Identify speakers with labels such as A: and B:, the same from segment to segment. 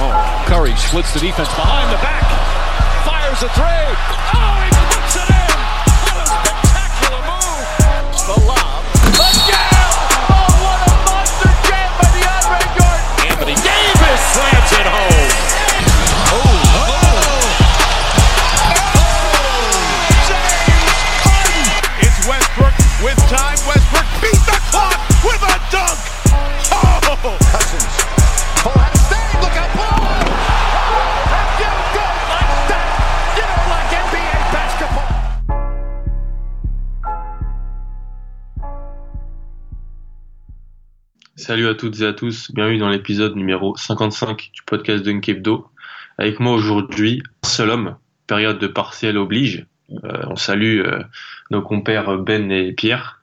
A: Oh, Curry splits the defense behind the back. Fires a three. Oh, he puts it in. What a spectacular move. The lob. The. Oh, what a monster jam by the Andre Jordan. Anthony Davis slams it home. Oh, oh, oh. James Harden. It's Westbrook with time. Westbrook
B: Salut à toutes et à tous, bienvenue dans l'épisode numéro 55 du podcast Dunk Hebdo. Avec moi aujourd'hui, un seul homme, période de partiel oblige. Euh, on salue euh, nos compères Ben et Pierre.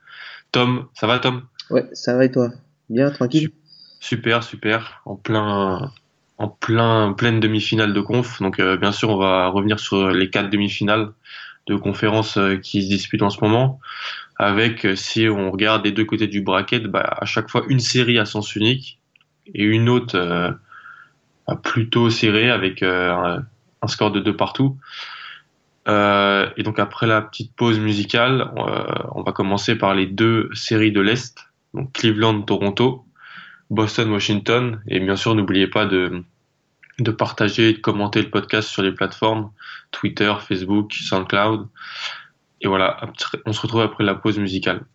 B: Tom, ça va Tom?
C: Ouais, ça va et toi? Bien, tranquille?
B: Super, super, en plein, en plein, pleine demi-finale de conf. Donc euh, bien sûr, on va revenir sur les quatre demi-finales de conférences qui se disputent en ce moment. Avec, euh, si on regarde des deux côtés du bracket, bah, à chaque fois une série à sens unique et une autre euh, bah, plutôt serrée avec euh, un, score de deux partout. Euh, et donc après la petite pause musicale, euh, on va commencer par les deux séries de l'Est, donc Cleveland-Toronto, Boston-Washington, et bien sûr n'oubliez pas de, de partager et de commenter le podcast sur les plateformes Twitter, Facebook, SoundCloud. Et voilà, on se retrouve après la pause musicale.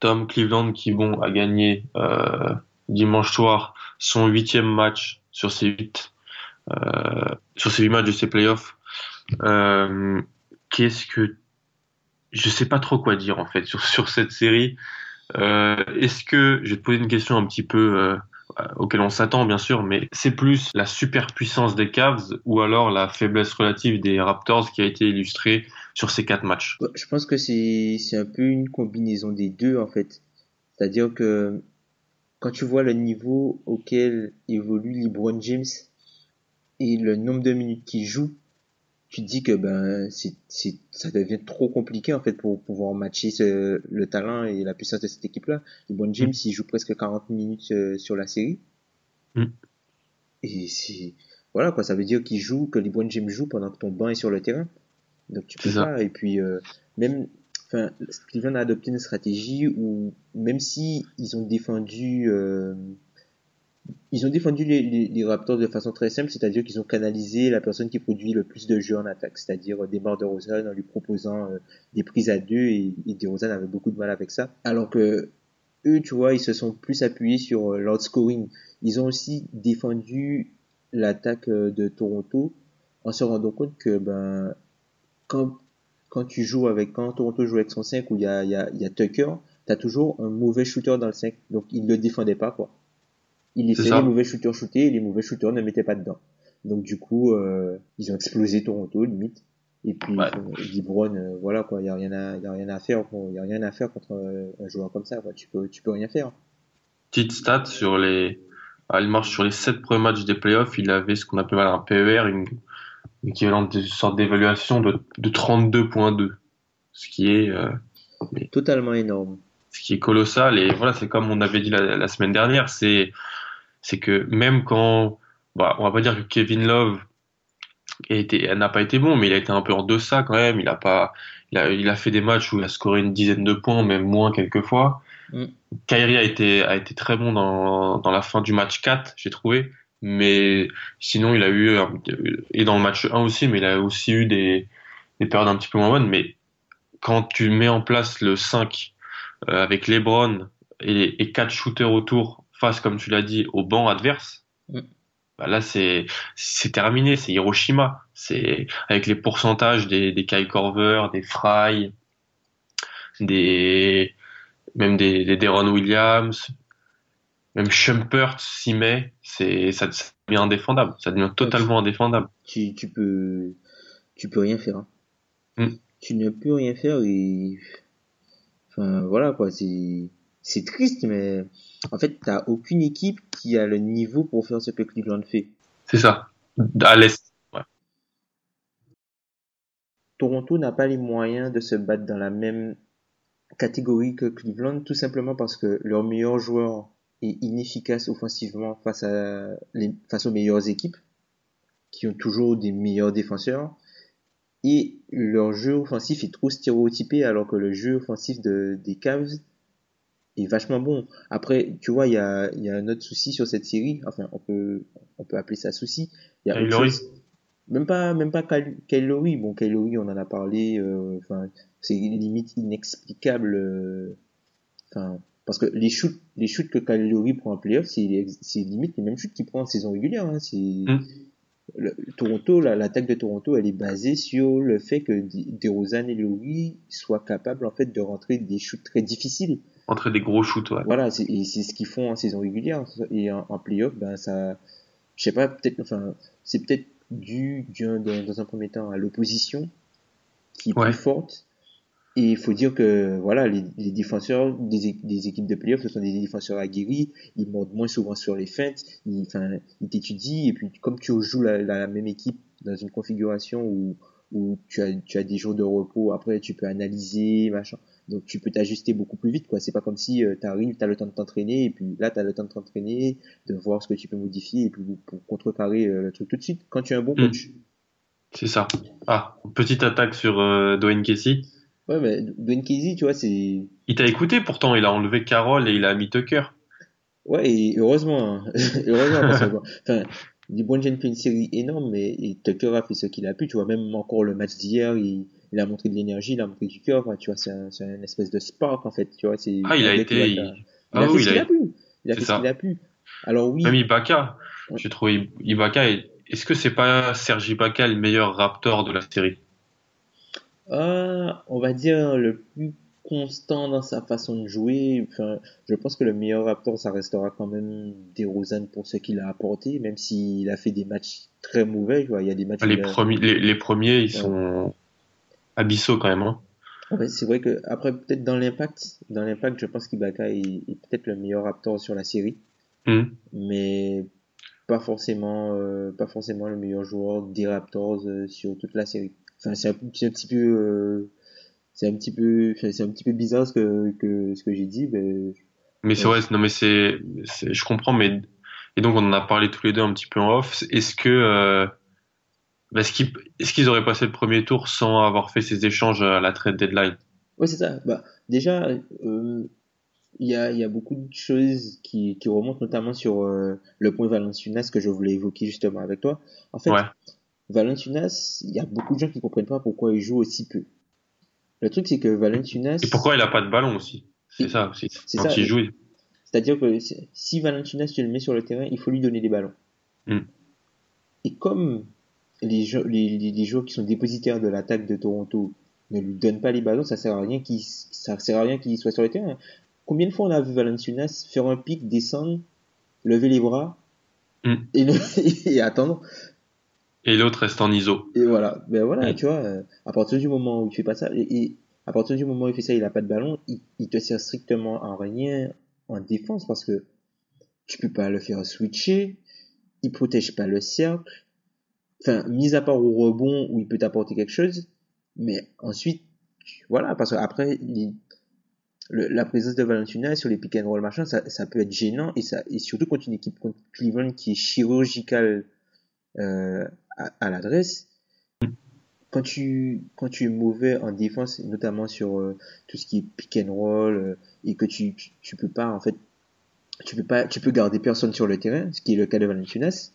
B: Tom Cleveland qui bon a gagné euh, dimanche soir son huitième match sur ses huit euh, sur ses huit matchs de ses playoffs. Euh, Qu'est-ce que je sais pas trop quoi dire en fait sur sur cette série. Euh, Est-ce que je vais te poser une question un petit peu euh, auquel on s'attend bien sûr, mais c'est plus la superpuissance des Cavs ou alors la faiblesse relative des Raptors qui a été illustrée sur ces quatre matchs.
C: Je pense que c'est un peu une combinaison des deux en fait. C'est-à-dire que quand tu vois le niveau auquel évolue LeBron James et le nombre de minutes qu'il joue, tu te dis que ben c'est ça devient trop compliqué en fait pour pouvoir matcher ce- le talent et la puissance de cette équipe-là. LeBron James il joue presque 40 minutes euh, sur la série.
B: Mm.
C: Et c'est voilà quoi, ça veut dire qu'il joue que LeBron James joue pendant que ton banc est sur le terrain. Donc tu peux pas. Et puis euh, même, enfin, Cleveland a adopté une stratégie où même si ils ont défendu, euh, ils ont défendu les, les, les Raptors de façon très simple, c'est-à-dire qu'ils ont canalisé la personne qui produit le plus de jeux en attaque, c'est-à-dire euh, Demar DeRozan en lui proposant euh, des prises à deux et, et DeRozan avait beaucoup de mal avec ça. Alors que eux, tu vois, ils se sont plus appuyés sur euh, l'outscoring. Ils ont aussi défendu l'attaque euh, de Toronto en se rendant compte que ben quand quand tu joues avec quand Toronto joue avec son 5 où il y a il y a, il y a Tucker, t'as toujours un mauvais shooter dans le 5. Donc ils le défendaient pas quoi. Il laissait les mauvais shooters shooter et les mauvais shooters ne mettaient pas dedans. Donc du coup euh, ils ont explosé Toronto limite. Et puis
B: Ouais.
C: euh, LeBron, euh, voilà quoi, il y a rien à il y a rien à faire, il a rien à faire contre euh, un joueur comme ça quoi. Tu peux tu peux rien faire.
B: petite stat sur les, ah, il marche sur les sept premiers matchs des playoffs, il avait ce qu'on appelle un PER, une, une équivalent de sorte d'évaluation de, de 32.2, ce qui est euh,
C: Totalement énorme.
B: ce qui est colossal et voilà c'est comme on avait dit la, la semaine dernière c'est c'est que même quand bah, on va pas dire que Kevin Love n'a pas été bon mais il a été un peu en deçà quand même il a pas il a, il a fait des matchs où il a scoré une dizaine de points même moins quelquefois
C: Mm.
B: Kyrie a été a été très bon dans dans la fin du match 4 j'ai trouvé mais sinon il a eu et dans le match 1 aussi mais il a aussi eu des des périodes un petit peu moins bonnes mais quand tu mets en place le 5 euh, avec LeBron et, et quatre shooters autour face, comme tu l'as dit, au banc adverse,
C: Mm.
B: bah là c'est c'est terminé, c'est Hiroshima. C'est avec les pourcentages des, des Kyle Korver, des Fry, des même des, des Deron Williams, même Shumpert s'y met, c'est ça, ça devient indéfendable, ça devient totalement indéfendable.
C: Tu, tu peux, tu peux rien faire. hein.
B: Mm.
C: Tu ne peux rien faire et, enfin, voilà, quoi, c'est, c'est triste, mais en fait, t'as aucune équipe qui a le niveau pour faire ce que Cleveland fait.
B: C'est ça. À l'est. Ouais.
C: Toronto n'a pas les moyens de se battre dans la même catégorie que Cleveland, tout simplement parce que leur meilleur joueur est inefficace offensivement face à les, face aux meilleures équipes, qui ont toujours des meilleurs défenseurs, et leur jeu offensif est trop stéréotypé alors que le jeu offensif de, des Cavs est vachement bon. Après, tu vois, il y a, il y a un autre souci sur cette série, enfin, on peut, on peut appeler ça souci. Y a chose- même pas même pas Lowry. Bon Kyle Lowry on en a parlé euh, enfin c'est limite inexplicable euh, enfin parce que les shoots les shoots que Lowry prend en playoff c'est limite les mêmes shoots qu'il prend en saison régulière hein, c'est
B: Mm.
C: le- Toronto la- l'attaque de Toronto elle est basée sur le fait que DeRozan et Lowry soient capables en fait de rentrer des shoots très difficiles
B: Entre des gros shoots, ouais.
C: voilà, c'est, et c'est ce qu'ils font en saison régulière. Et en, en playoff, ben, ça, je sais pas, peut-être, enfin, c'est peut-être dû, dû dans, dans un premier temps à l'opposition qui est
B: Ouais.
C: plus forte. Et il faut dire que, voilà, les, les défenseurs des, des équipes de playoff, ce sont des défenseurs aguerris, ils montent moins souvent sur les feintes, ils, enfin, ils t'étudient, et puis comme tu joues la, la, la même équipe dans une configuration où, où tu as, tu as des jours de repos, après tu peux analyser, machin. Donc tu peux t'ajuster beaucoup plus vite, quoi. C'est pas comme si euh, t'arrives, t'as le temps de t'entraîner, et puis là t'as le temps de t'entraîner, de voir ce que tu peux modifier, et puis pour contrecarrer euh, le truc tout de suite. Quand tu es un bon
B: Mm.
C: coach.
B: C'est ça. Ah, petite attaque sur euh, Dwayne Casey.
C: Ouais, mais Dwayne Casey, tu vois, c'est,
B: Il t'a écouté pourtant, il a enlevé Carroll et il a mis Tucker.
C: ouais, et heureusement, hein. heureusement, parce que, bon, enfin, James fait une série énorme, mais et Tucker a fait ce qu'il a pu, tu vois, même encore le match d'hier, il, il a montré de l'énergie, il a montré du cœur, tu vois, c'est un, espèce de spark, en fait, tu vois, c'est,
B: Ah, il a été- il- Ah
C: a fait
B: oui,
C: ce
B: il
C: qu'il
B: a-
C: a pu. Il a fait ce qu'il a pu. Alors oui,
B: Même Ibaka.
C: Ouais.
B: J'ai trouvé Ibaka. est- Est-ce que c'est pas Serge Ibaka le meilleur Raptor de la série?
C: Ah, on va dire le plus constant dans sa façon de jouer. Enfin, je pense que le meilleur Raptor, ça restera quand même DeRozan pour ce qu'il a apporté, même s'il a fait des matchs très mauvais. Vois, il y a des matchs.
B: les, premiers, les, les premiers, ils
C: Ouais.
B: sont abyssaux quand même. Hein.
C: C'est vrai que après peut-être dans l'impact, dans l'impact, je pense qu'Ibaka est, est peut-être le meilleur Raptor sur la série,
B: Hum.
C: mais pas forcément, euh, pas forcément le meilleur joueur des Raptors euh, sur toute la série. Enfin, c'est un, petit peu, euh, c'est un petit peu, enfin, c'est un petit peu bizarre ce que, que ce que j'ai dit, mais
B: Mais c'est
C: Ouais.
B: vrai, non mais c'est, je comprends, mais et donc on en a parlé tous les deux un petit peu en off. Est-ce que, euh, bah, est-ce qu'ils, est-ce qu'ils auraient passé le premier tour sans avoir fait ces échanges à la trade deadline?
C: Ouais, c'est ça. Bah, déjà, euh, il y a, il y a beaucoup de choses qui, qui remontent, notamment sur euh, le point Valanciunas que je voulais évoquer justement avec toi. En fait,
B: Ouais.
C: Valanciunas, il y a beaucoup de gens qui comprennent pas pourquoi il joue aussi peu. Le truc, c'est que Valanciunas,
B: Et pourquoi il a pas de ballon aussi? C'est ça aussi.
C: C'est
B: Quand
C: ça.
B: il joue,
C: c'est-à-dire que si- Valanciunas, tu le mets sur le terrain, il faut lui donner des ballons.
B: Mm.
C: Et comme les, jou- les, les, les joueurs qui sont dépositaires de l'attaque de Toronto ne lui donnent pas les ballons, ça sert à rien qu'il ça sert à rien qu'il soit sur le terrain. Combien de fois on a vu Valanciunas faire un pic, descendre, lever les bras
B: Mm.
C: et, le- et attendre?
B: Et l'autre reste en ISO.
C: et voilà, ben voilà, tu vois, euh, à partir du moment où il fait pas ça, et, et à partir du moment où il fait ça, il a pas de ballon, il, il te sert strictement à rien en défense parce que tu peux pas le faire switcher, il protège pas le cercle. Enfin, mis à part au rebond où il peut t'apporter quelque chose, mais ensuite, voilà, parce qu'après, il- le- la présence de Valentina sur les pick and roll machin, ça, ça peut être gênant et ça, et surtout contre une équipe contre Cleveland qui est chirurgicale euh, à, à l'adresse. Quand tu, quand tu es mauvais en défense, notamment sur euh, tout ce qui est pick and roll, euh, et que tu, tu, tu peux pas, en fait, tu peux pas, tu peux garder personne sur le terrain, ce qui est le cas de Valanciunas,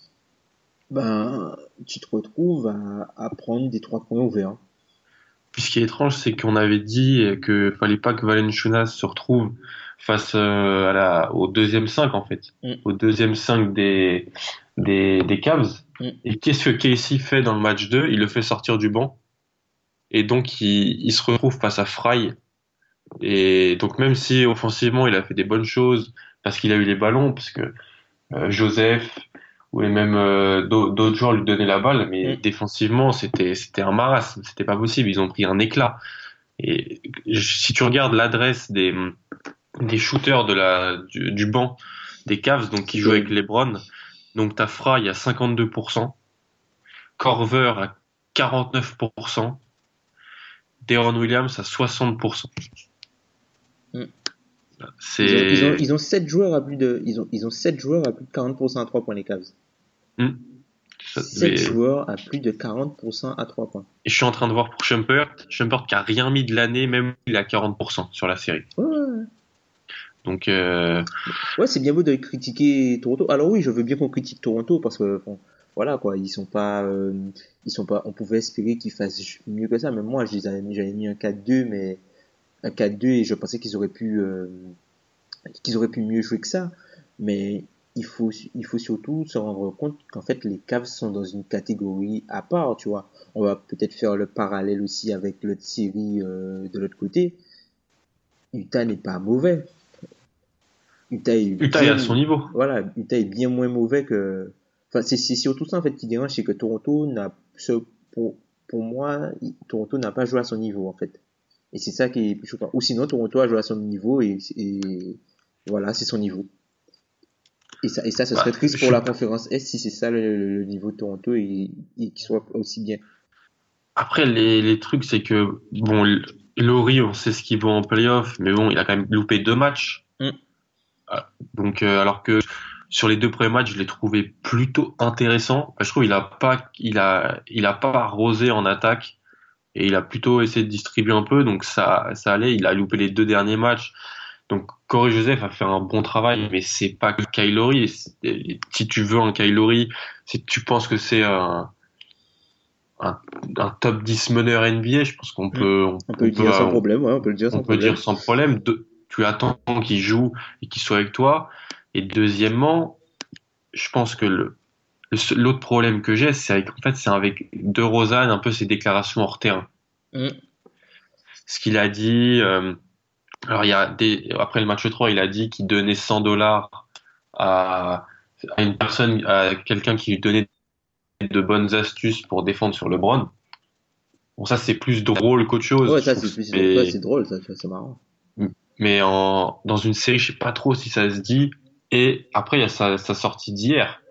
C: ben, tu te retrouves à, à prendre des trois points ouverts.
B: Puis ce qui est étrange, c'est qu'on avait dit que fallait pas que Valenciunas se retrouve face euh, à la, au deuxième 5 en fait,
C: Mm.
B: au deuxième 5 des, des, des Cavs.
C: Mm.
B: Et qu'est-ce que Casey fait dans le match 2 Il le fait sortir du banc. Et donc il, il se retrouve face à Fry. Et donc même si offensivement il a fait des bonnes choses parce qu'il a eu les ballons, parce que euh, Joseph ou et même euh, d'au- d'autres joueurs lui donnaient la balle, mais
C: Mm.
B: défensivement c'était c'était un marasme, c'était pas possible, ils ont pris un éclat. Et si tu regardes l'adresse des des shooters de la du, du banc des Cavs, donc qui jouent avec LeBron, donc t'as Fry à 52%, Corver à 49%, Deron Williams à 60%.
C: Mm.
B: C'est
C: Ils ont, ils ont, ils ont 7 joueurs à plus de, ils ont, ils ont 7 joueurs à plus de 40% à 3 points les Cavs.
B: ça
C: 7
B: devait-
C: joueurs à plus de 40% à 3 points.
B: Et je suis en train de voir pour Shumpert, Shumpert qui a rien mis de l'année, même il est à 40% sur la série.
C: Ouais.
B: Donc euh,
C: Ouais, c'est bien beau de critiquer Toronto. Alors oui, je veux bien qu'on critique Toronto parce que bon, voilà quoi, ils sont pas, euh, ils sont pas. On pouvait espérer qu'ils fassent mieux que ça. Même moi, je les avais mis- j'avais mis un 4-2, mais un 4-2 et je pensais qu'ils auraient pu, euh, qu'ils auraient pu mieux jouer que ça. Mais il faut, il faut surtout se rendre compte qu'en fait les Cavs sont dans une catégorie à part, tu vois. On va peut-être faire le parallèle aussi avec l'autre série euh, de l'autre côté. Utah n'est pas mauvais. Utah est,
B: Utah est
C: bien-
B: à son niveau.
C: voilà, Utah est bien moins mauvais que. Enfin, c'est surtout ça en fait qui dérange, c'est que Toronto n'a, pour, pour moi, Toronto n'a pas joué à son niveau en fait. Et c'est ça qui est choquant. Ou sinon, Toronto a joué à son niveau et, et voilà, c'est son niveau. Et ça, et ça, ce serait
B: Bah,
C: triste pour la
B: pas-
C: conférence S si c'est ça le, niveau de Toronto et, et qu'il soit aussi bien.
B: Après, les, les trucs, c'est que, bon, Laurie, on sait ce qu'il vaut en playoff, mais bon, il a quand même loupé deux matchs.
C: Mm.
B: Ah, Donc, euh, alors que sur les deux premiers matchs, je l'ai trouvé plutôt intéressant. Je trouve qu'il a pas, il a, il a pas arrosé en attaque et il a plutôt essayé de distribuer un peu, donc ça, ça allait. Il a loupé les deux derniers matchs. Donc, Corey Joseph a fait un bon travail, mais c'est pas que Kylori. Si tu veux un Kylori, si tu penses que c'est un, un, un top 10 meneur NBA, je pense qu'on peut,
C: On peut le dire sans problème, ouais, on peut le dire sans
B: on peut
C: problème.
B: dire sans problème. De, tu attends qu'il joue et qu'il soit avec toi. Et deuxièmement, je pense que le, l'autre problème que j'ai, c'est avec, en fait, c'est avec De Rosanne, un peu ses déclarations hors terrain.
C: Mm.
B: Ce qu'il a dit, euh, alors il y a des, après le match 3, il a dit qu'il donnait 100 dollars à, à une personne, à quelqu'un qui lui donnait de bonnes astuces pour défendre sur LeBron. Bon, ça, c'est plus drôle qu'autre chose.
C: Ouais, ça c'est plus-
B: Mais-
C: ouais, c'est drôle, ça, c'est marrant.
B: Mais en, dans une série, je sais pas trop si ça se dit. Et après, il y a sa, sa sortie d'hier,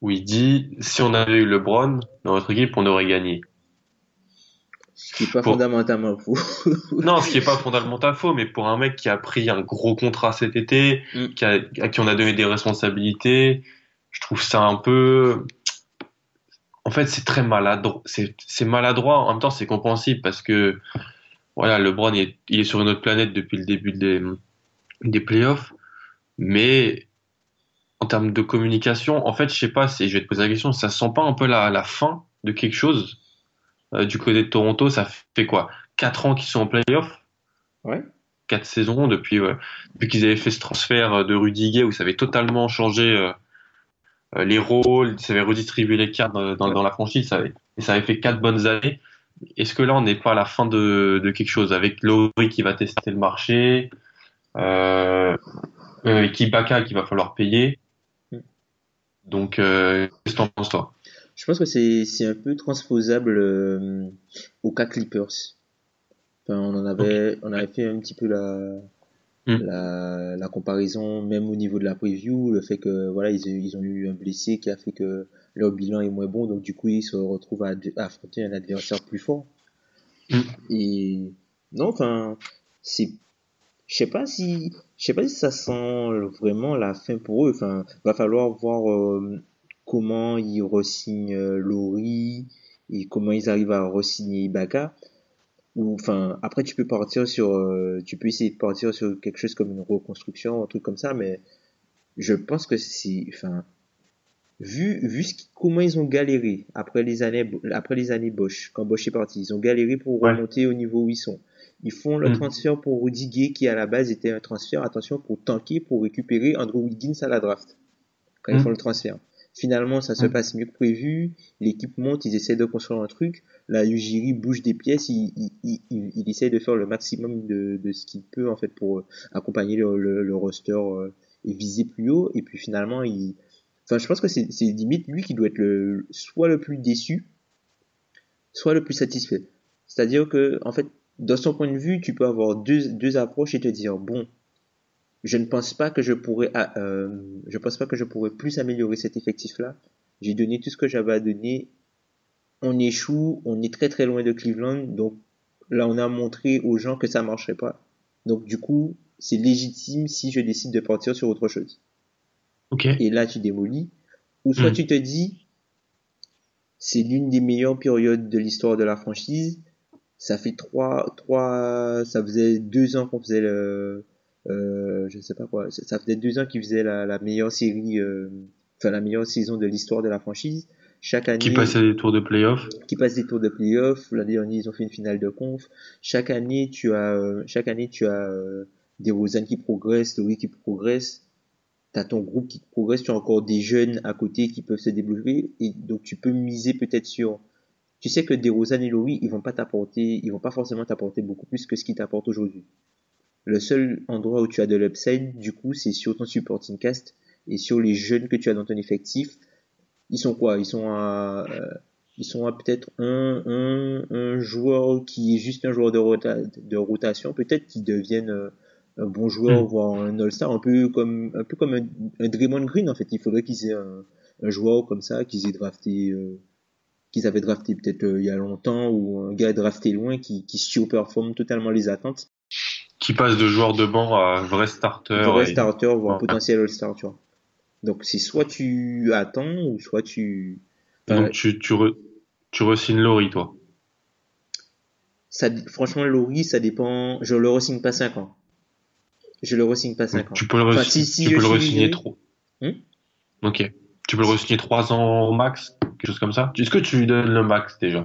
B: où il dit, si on avait eu LeBron dans notre équipe, on aurait gagné.
C: Ce qui est pas
B: Pour-
C: fondamentalement faux.
B: Non, ce qui est pas fondamentalement faux, mais pour un mec qui a pris un gros contrat cet été,
C: Mm.
B: qui a, à qui on a donné des responsabilités, je trouve ça un peu, en fait, c'est très maladroit, c'est, c'est maladroit, en même temps, c'est compréhensible parce que, voilà, LeBron, il est, il est sur une autre planète depuis le début des, des playoffs, mais en termes de communication, en fait, je sais pas, je vais te poser la question, ça sent pas un peu la, la fin de quelque chose euh, du côté de Toronto, ça fait quoi? Quatre ans qu'ils sont en playoff?
C: Ouais.
B: Quatre saisons depuis, ouais, depuis qu'ils avaient fait ce transfert euh, de Rudy Gay où ça avait totalement changé euh, les rôles, ça avait redistribué les cartes dans, dans, dans la franchise, ça avait, et ça avait fait quatre bonnes années. Est-ce que là, on n'est pas à la fin de, de quelque chose avec Laurie qui va tester le marché, euh, euh, avec Ibaka qu'il va falloir payer? Donc, euh, qu'est-ce que t'en penses, toi?
C: Je pense que c'est un peu transposable euh, au cas Clippers. Enfin, on en avait on avait fait un petit peu la
B: Mm.
C: La, la comparaison, même au niveau de la preview, le fait que voilà, ils, ils ont eu un blessé qui a fait que leur bilan est moins bon, donc du coup ils se retrouvent à, à affronter un adversaire plus fort.
B: Mm.
C: Et non, enfin, c'est, je sais pas si, je sais pas si ça sent vraiment la fin pour eux. Enfin, va falloir voir euh, comment ils re-signent euh, Lori et comment ils arrivent à re-signer Ibaka ou enfin après tu peux partir sur euh, tu peux essayer de partir sur quelque chose comme une reconstruction un truc comme ça mais je pense que c'est enfin vu vu ce qui- comment ils ont galéré après les années après les années Bosch quand Bosch est parti ils ont galéré pour
B: Ouais.
C: remonter au niveau où ils sont ils font le
B: Mm.
C: transfert pour Rudy Gay qui à la base était un transfert attention pour tanker pour récupérer Andrew Wiggins à la draft quand ils
B: Mm.
C: font le transfert finalement ça se
B: Mm.
C: passe mieux que prévu l'équipe monte ils essaient de construire un truc la Ujiri bouge des pièces, il, il, il, il, il essaie de faire le maximum de, de ce qu'il peut en fait pour euh, accompagner le, le, le roster euh, et viser plus haut. Et puis finalement, il, enfin, je pense que c'est limite lui qui doit être le soit le plus déçu, soit le plus satisfait. C'est-à-dire que en fait, dans son point de vue, tu peux avoir deux, deux approches et te dire bon, je ne pense pas que je pourrais, euh, je pense pas que je pourrais plus améliorer cet effectif-là. J'ai donné tout ce que j'avais à donner on échoue, on est très très loin de Cleveland, donc là on a montré aux gens que ça marcherait pas. Donc du coup, c'est légitime si je décide de partir sur autre chose.
B: Ok.
C: Et là tu démolis. Ou soit
B: Mm.
C: tu te dis, c'est l'une des meilleures périodes de l'histoire de la franchise. Ça fait trois, trois, ça faisait deux ans qu'on faisait le, euh, je sais pas quoi, ça faisait deux ans qu'ils faisaient la, la meilleure série, euh, enfin la meilleure saison de l'histoire de la franchise. Chaque année
B: Qui passait des tours de playoff.
C: qui passent des tours de playoff. L'année dernière, ils ont fait une finale de conf. Chaque année, tu as, euh, chaque année, tu as euh, des Rosanne qui progressent, Louis qui progresse. T'as ton groupe qui progresse. Tu as encore des jeunes à côté qui peuvent se développer. Et donc, tu peux miser peut-être sur. Tu sais que des Rosanne et Louis, ils vont pas t'apporter, ils vont pas forcément t'apporter beaucoup plus que ce qu'ils t'apportent aujourd'hui. Le seul endroit où tu as de l'upside, du coup, c'est sur ton supporting cast et sur les jeunes que tu as dans ton effectif. Ils sont quoi? Ils sont à, euh, ils sont à peut-être un, un, un joueur qui est juste un joueur de, rota, de rotation, peut-être qui devienne euh, un bon joueur,
B: Mm.
C: voire un all-star, un peu comme, un peu comme un, un Draymond Green en fait. Il faudrait qu'ils aient un, un joueur comme ça, qu'ils aient drafté, euh, qu'ils avaient drafté peut-être euh, il y a longtemps, ou un gars drafté loin qui, qui surperforme totalement les attentes.
B: Qui passe de joueur de banc à vrai starter.
C: vrai
B: et-
C: starter, voire potentiel all-star, tu vois. Donc c'est soit tu attends, ou soit tu... Enfin,
B: Donc tu, tu, re, tu re-signes Laurie, toi.
C: ça, franchement, Laurie, ça dépend. Je le re-signe pas 5 ans. Je le re-signe pas 5 ans.
B: Tu peux le,
C: Enfin,
B: re-
C: si- si
B: re-signer trop.
C: Hmm
B: ok. Tu peux le re-signer 3 ans au max, quelque chose comme ça. Est-ce que tu lui donnes le max déjà?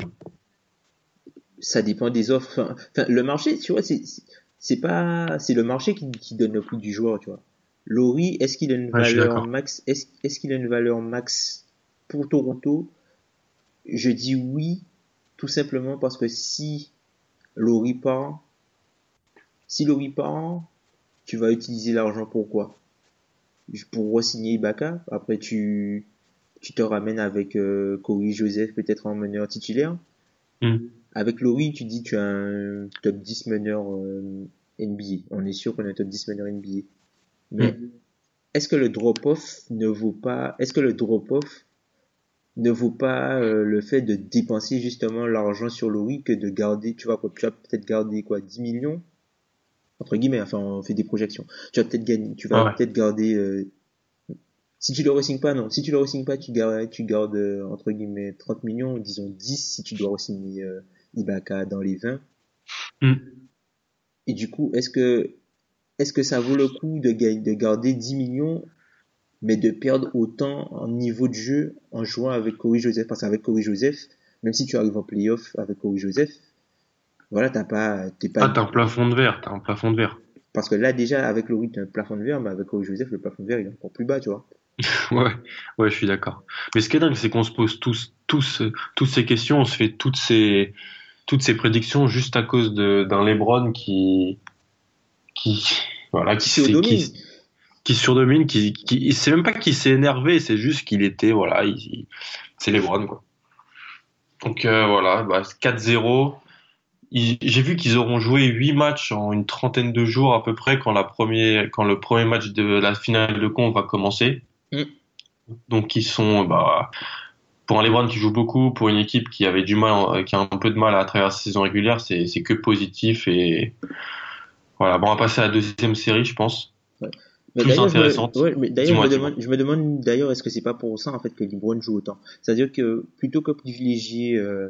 C: Ça dépend des offres. Enfin, enfin, le marché, tu vois, c'est pas, c'est le marché qui, qui donne le prix du joueur, tu vois. Laurie, est-ce qu'il a une
B: Ouais,
C: valeur max Est-ce est-ce qu'il a une valeur max pour Toronto? Je dis oui, tout simplement parce que si Laurie part, si Laurie part, tu vas utiliser l'argent pour quoi? Pour re-signer Ibaka? Après, tu, tu te ramènes avec euh, Corey Joseph peut-être en meneur titulaire?
B: Hmm.
C: Avec Laurie, tu dis tu as un top 10 meneur euh, NBA. On est sûr qu'on a un top 10 meneur NBA. Mais est-ce que le drop-off ne vaut pas, est-ce que le drop-off ne vaut pas euh, le fait de dépenser justement l'argent sur Laurie que de garder, tu vas quoi, tu vas peut-être garder quoi, 10 millions? Entre guillemets, enfin, on fait des projections. Tu vas peut-être gagner, tu vas
B: Ah ouais.
C: peut-être garder, euh, si tu le re pas, non. Si tu le re pas, tu gardes, tu gardes, euh, entre guillemets, 30 millions, disons 10 si tu dois re-signer euh, Ibaka dans les 20.
B: Hmm.
C: Et du coup, est-ce que, est-ce que ça vaut le coup de, de garder 10 millions, mais de perdre autant en niveau de jeu en jouant avec Corey Joseph? Parce qu'avec Corey Joseph, même si tu arrives en playoff avec Corey Joseph, voilà, t'as pas, t'es pas,
B: Ah, t'as un plafond de verre, t'as un plafond de verre.
C: parce que là, déjà, avec Laurie, t'as un plafond de verre, mais avec Corey Joseph, le plafond de verre, il est encore plus bas, tu vois.
B: Ouais, ouais, je suis d'accord. Mais ce qui est dingue, c'est qu'on se pose tous, tous, euh, toutes ces questions, on se fait toutes ces, toutes ces prédictions juste à cause de, d'un LeBron qui, qui, voilà, qui,
C: Qui
B: qui, surdomine, qui, qui, c'est même pas qu'il s'est énervé, c'est juste qu'il était, voilà, il, il- c'est LeBron, quoi. Donc, euh, voilà, bah, 4-0. J'ai vu qu'ils auront joué huit matchs en une trentaine de jours à peu près quand la première, quand le premier match de la finale de conf va commencer.
C: Mm.
B: Donc ils sont, bah, pour un LeBron qui joue beaucoup, pour une équipe qui avait du mal, qui a un peu de mal à travers la saison régulière, c'est que positif et voilà. Bon, on va passer à la deuxième série, je pense.
C: Mais
B: plus
C: d'ailleurs, je me-
B: intéressante.
C: ouais, mais d'ailleurs,
B: Dis-moi,
C: je demande, je me demande d'ailleurs, est-ce que c'est pas pour ça en fait que LeBron joue autant? C'est-à-dire que plutôt que privilégier euh,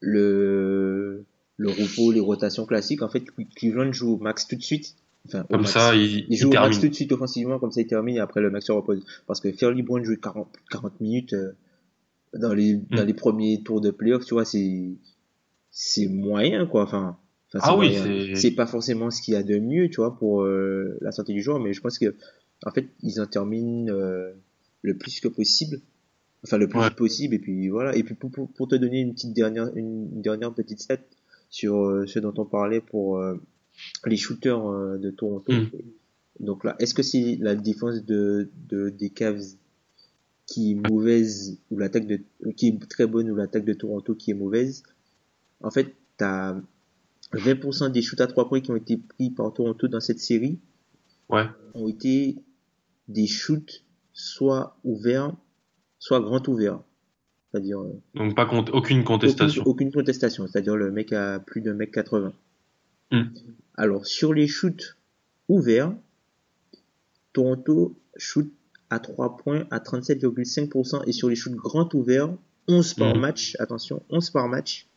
C: le le repos, les rotations classiques, en fait, Cleveland joue au max tout de suite. Enfin,
B: Comme
C: max.
B: ça, il,
C: il
B: il
C: joue au max tout de suite offensivement, comme ça il termine et après le max se repose. Parce que faire LeBron jouer 40, 40 minutes euh, dans les
B: Mm.
C: dans les premiers tours de playoff, tu vois, c'est c'est moyen quoi. Enfin,
B: Ah oui, c'est-
C: c'est pas forcément ce qu'il y a de mieux, tu vois, pour euh, la santé du joueur, mais je pense que en fait ils en terminent euh, le plus que possible, enfin le plus
B: Ouais.
C: possible et puis voilà. Et puis pour, pour, pour te donner une petite dernière une dernière petite stat sur euh, ce dont on parlait pour euh, les shooters euh, de Toronto.
B: Mm.
C: Donc là, est-ce que c'est la défense de, de des Cavs qui est mauvaise ou l'attaque de qui est très bonne ou l'attaque de Toronto qui est mauvaise? En fait, t'as 20% des shoots à trois points qui ont été pris par Toronto dans cette série
B: Ouais.
C: ont été des shoots soit ouverts, soit grand ouverts. C'est-à-dire euh,
B: Donc pas compte, aucune contestation.
C: aucune, aucune contestation. C'est-à-dire le mec a plus de mec 80.
B: Hmm.
C: Alors sur les shoots ouverts, Toronto shoot à 3 points à 37,5% et sur les shoots grand ouverts, 11 par
B: Mhm.
C: match, attention, 11 par match.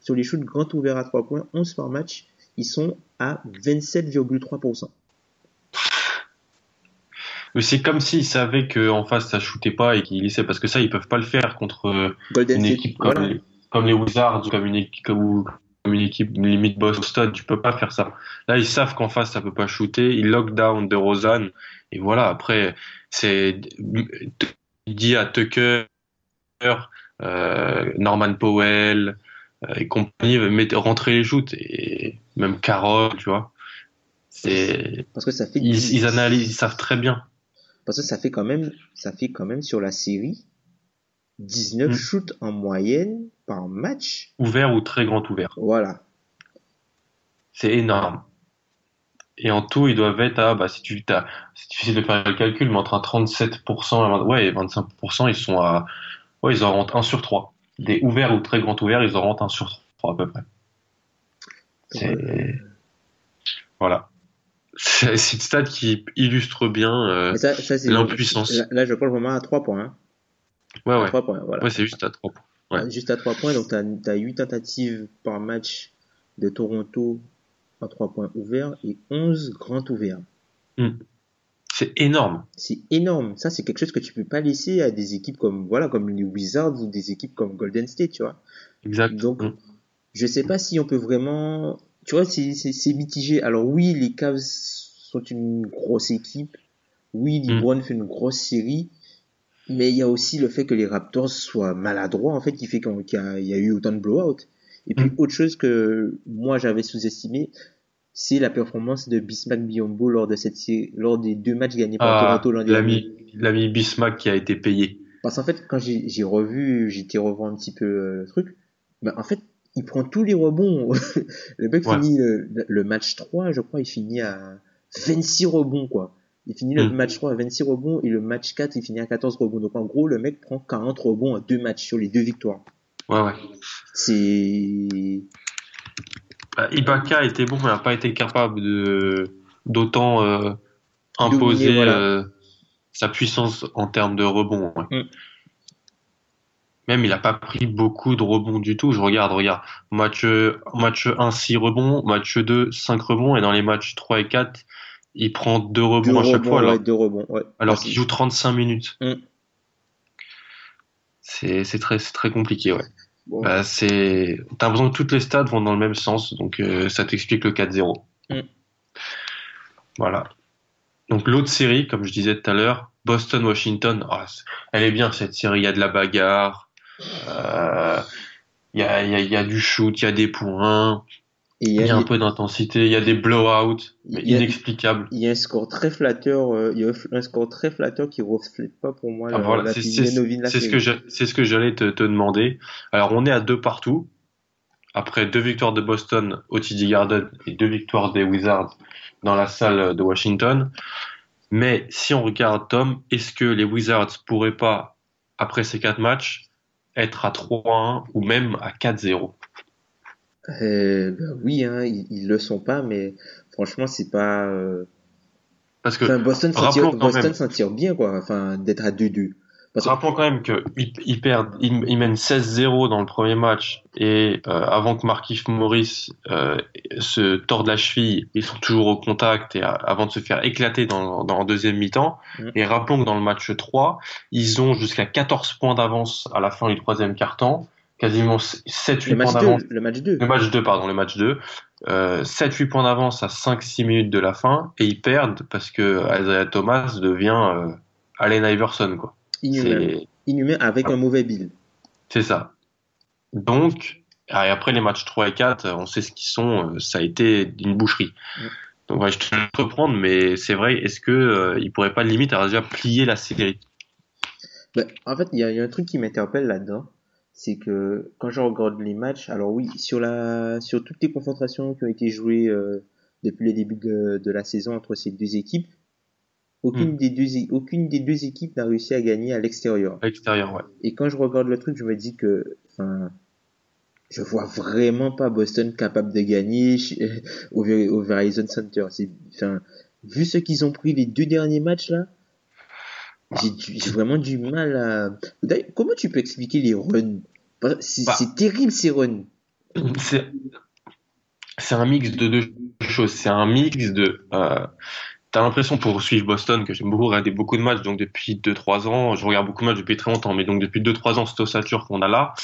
C: Sur les shoots grand ouverts à 3 points, 11 par match, ils sont à 27,3%.
B: Mais c'est comme s'ils savaient qu'en face ça shootait pas et qu'ils laissaient parce que ça ils peuvent pas le faire contre euh,
C: Golden
B: une équipe comme,
C: voilà.
B: les, comme les Wizards ou comme une équipe comme, ou comme une équipe limite Boston, tu peux pas faire ça. Là ils savent qu'en face ça peut pas shooter, ils lock down de Rosanne et voilà après c'est il dit à Tucker, euh, Norman Powell euh, et compagnie mettez rentrer les shoots et même Carroll tu vois. C'est
C: Parce que ça fait
B: ils, ils analysent, ils savent très bien.
C: Parce que ça fait quand même, ça fait quand même sur la série 19
B: Mm.
C: shoots en moyenne par match.
B: Ouvert ou très grand ouvert.
C: Voilà.
B: C'est énorme. Et en tout, ils doivent être à, bah, si tu, t'as, c'est difficile de faire le calcul, mais entre un 37% et, 20 ouais, et 25%, ils sont à, ouais, ils en rentrent 1 sur 3. Des ouverts ou très grands ouverts, ils en rentrent 1 sur 3 à peu près. C'est, voilà. C'est une stat qui illustre bien, euh, l'impuissance.
C: Là, là, je parle vraiment à 3 points. Hein.
B: ouais,
C: À
B: ouais.
C: 3 points, voilà.
B: Ouais, c'est juste à 3 points. ouais.
C: Juste à 3 points, donc t'as as 8 tentatives par match de Toronto à 3 points ouverts et 11 grands ouverts.
B: C'est énorme.
C: C'est énorme. Ça, c'est quelque chose que tu peux pas laisser à des équipes comme, voilà, comme les Wizards ou des équipes comme Golden State, tu vois.
B: Exact.
C: Donc,
B: Mm.
C: je sais pas si on peut vraiment, tu vois, c'est, c'est, c'est mitigé. Alors oui, les Cavs sont une grosse équipe. Oui,
B: Mm.
C: LeBron fait une grosse série. Mais il y a aussi le fait que les Raptors soient maladroits, en fait, qui fait qu'il y a, il y a eu autant de blowout. Et puis,
B: Mm.
C: autre chose que moi j'avais sous-estimé, c'est la performance de Bismack Biombo lors de cette série, lors des deux matchs gagnés par
B: Ah,
C: Toronto l'an dernier.
B: l'ami, l'ami Bismack qui a été payé.
C: Parce qu'en fait, quand j'ai j'ai revu, j'étais revu un petit peu euh, le truc, ben en fait, il prend tous les rebonds. le mec
B: Ouais.
C: finit le, le match 3, je crois, il finit à 26 rebonds, quoi. Il finit le
B: Mm.
C: match 3 à 26 rebonds et le match 4, il finit à 14 rebonds. Donc en gros, le mec prend 40 rebonds en deux matchs sur les deux victoires.
B: Ouais, ouais.
C: C'est...
B: Bah, Ibaka était bon, mais n'a pas été capable de d'autant euh, imposer
C: Dominer, voilà.
B: euh, sa puissance en termes de rebond. ouais.
C: Mm.
B: Même il n'a pas pris beaucoup de rebonds du tout. Je regarde, regarde. Match, euh, match 1, 6 rebonds. Match 2, 5 rebonds. Et dans les matchs 3 et 4, il prend 2 rebonds
C: deux
B: à chaque
C: rebonds,
B: fois. Alors,
C: deux rebonds, ouais.
B: alors qu'il joue 35 minutes.
C: Mm.
B: C'est c'est très, c'est très compliqué, ouais.
C: bon.
B: Bah, c'est, t'as l'impression que toutes les stats vont dans le même sens, donc euh, ça t'explique le 4-0.
C: Mm.
B: Voilà. Donc l'autre série, comme je disais tout à l'heure, Boston-Washington, ah, elle est bien cette série, il y a de la bagarre, il y, a, il y, a, il y a du shoot, il y a des points,
C: il y
B: y
C: a,
B: un peu d'intensité, il y a des blowouts, mais inexplicables.
C: il y a un score très flatteur, euh, il y a un score très flatteur qui reflète pas pour moi
B: Ah,
C: la,
B: voilà,
C: la
B: c'est ce que c'est ce que j'allais te, te demander. Alors on est à deux partout après deux victoires de Boston au TD Garden et deux victoires des Wizards dans la salle de Washington. Mais si on regarde Tom, est-ce que les Wizards pourraient pas, après ces quatre matchs, être à 3-1 ou même à 4-0
C: Euh, ben oui, hein, ils, ils le sont pas, mais franchement, c'est pas. euh,
B: Parce que
C: Enfin, Boston s'en tire, Boston s'en tire bien, quoi. Enfin, d'être à 2-2.
B: Rappelons quand même qu'ils ils perdent, ils, ils mènent 16-0 dans le premier match et euh, avant que Markif Morris euh, se torde la cheville, ils sont toujours au contact et euh, avant de se faire éclater dans, dans le deuxième mi-temps.
C: Mm.
B: Et rappelons que dans le match 3, ils ont jusqu'à 14 points d'avance à la fin du troisième quart-temps, quasiment 7-8
C: le
B: points d'avance.
C: 2, le match 2.
B: Le match 2, pardon, le match 2. Euh, 7-8 points d'avance à 5-6 minutes de la fin et ils perdent parce que Isaiah Thomas devient euh, Allen Iverson, quoi.
C: Inhumain. Avec un mauvais bill.
B: C'est ça. Donc, et après les matchs 3 et 4, on sait ce qu'ils sont, euh, ça a été une boucherie.
C: Mm.
B: Donc ouais, je te reprendre, mais c'est vrai, est-ce que euh, il pourrait pas limite à déjà plier la série?
C: Ben, en fait, il y, a- il y a un truc qui m'interpelle là-dedans. C'est que quand je regarde les matchs, alors oui, sur la, sur toutes les confrontations qui ont été jouées euh, depuis le début de, de la saison entre ces deux équipes, aucune
B: Hmm.
C: des deux, é- aucune des deux équipes n'a réussi à gagner à l'extérieur.
B: à l'extérieur ouais.
C: Et quand je regarde le truc, je me dis que, enfin, je vois vraiment pas Boston capable de gagner au, Ver- au Verizon Center. Enfin, vu ce qu'ils ont pris les deux derniers matchs là, j'ai, vraiment du mal à. Comment tu peux expliquer les runs? C'est,
B: Bah.
C: c'est terrible ces runs.
B: C'est c'est un mix de deux choses. C'est un mix de. Euh, T'as l'impression pour suivre Boston que j'aime beaucoup regarder beaucoup de matchs. Donc depuis 2-3 ans, je regarde beaucoup de matchs depuis très longtemps. Mais donc depuis 2-3 ans, cette ossature qu'on a là,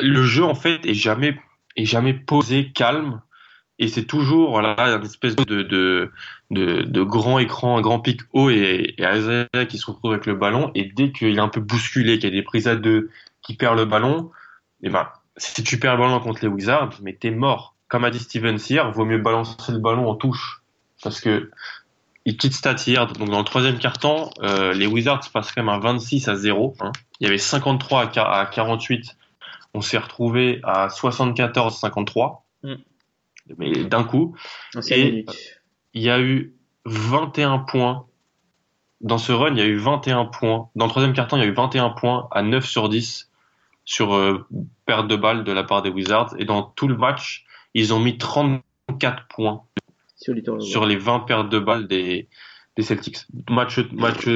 B: le jeu en fait est jamais est jamais posé, calme. Et c'est toujours voilà une espèce de de de, de grand écran, un grand pic haut et, et Isaiah qui se retrouve avec le ballon. Et dès qu'il est un peu bousculé, qu'il y a des prises à deux, qui perd le ballon, et ben si tu perds le ballon contre les Wizards, mais t'es mort. Comme a dit Steven hier, vaut mieux balancer le ballon en touche. Parce que il quitte stat hier, donc dans le troisième quart-temps, euh, les Wizards passent quand même à 26 à 0. hein. Il y avait 53 à, quar- à 48. On s'est retrouvé à 74-53.
C: Mm.
B: Mais d'un coup,
C: cinq
B: Et-
C: minutes.
B: il y a eu 21 points. Dans ce run, il y a eu 21 points. Dans le troisième quart-temps, il y a eu 21 points à 9 sur 10 sur euh, perte de balle de la part des Wizards. Et dans tout le match, ils ont mis 34 points
C: Sur les turnovers.
B: sur les 20 pertes de balles des, Celtics. Match, match,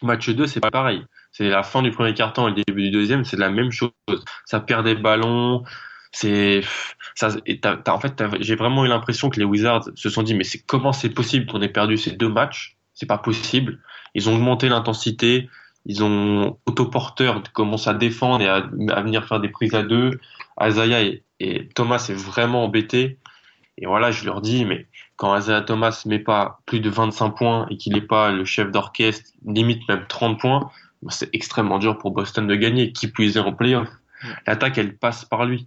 B: match 2, c'est pas pareil. C'est la fin du premier quart-temps et le début du deuxième, c'est la même chose. Ça perd des ballons. C'est, ça, en fait, j'ai vraiment eu l'impression que les Wizards se sont dit, mais c'est comment c'est possible qu'on ait perdu ces deux matchs? C'est pas possible. Ils ont augmenté l'intensité. Ils ont autoporteur commencé à défendre et à, venir faire des prises à deux. Isaiah et, et Thomas est vraiment embêté. Et voilà, je leur dis, mais quand Isaiah Thomas met pas plus de 25 points et qu'il n'est pas le chef d'orchestre, limite même 30 points, ben, c'est extrêmement dur pour Boston de gagner. Qui puisse en playoff. L'attaque, elle passe par lui.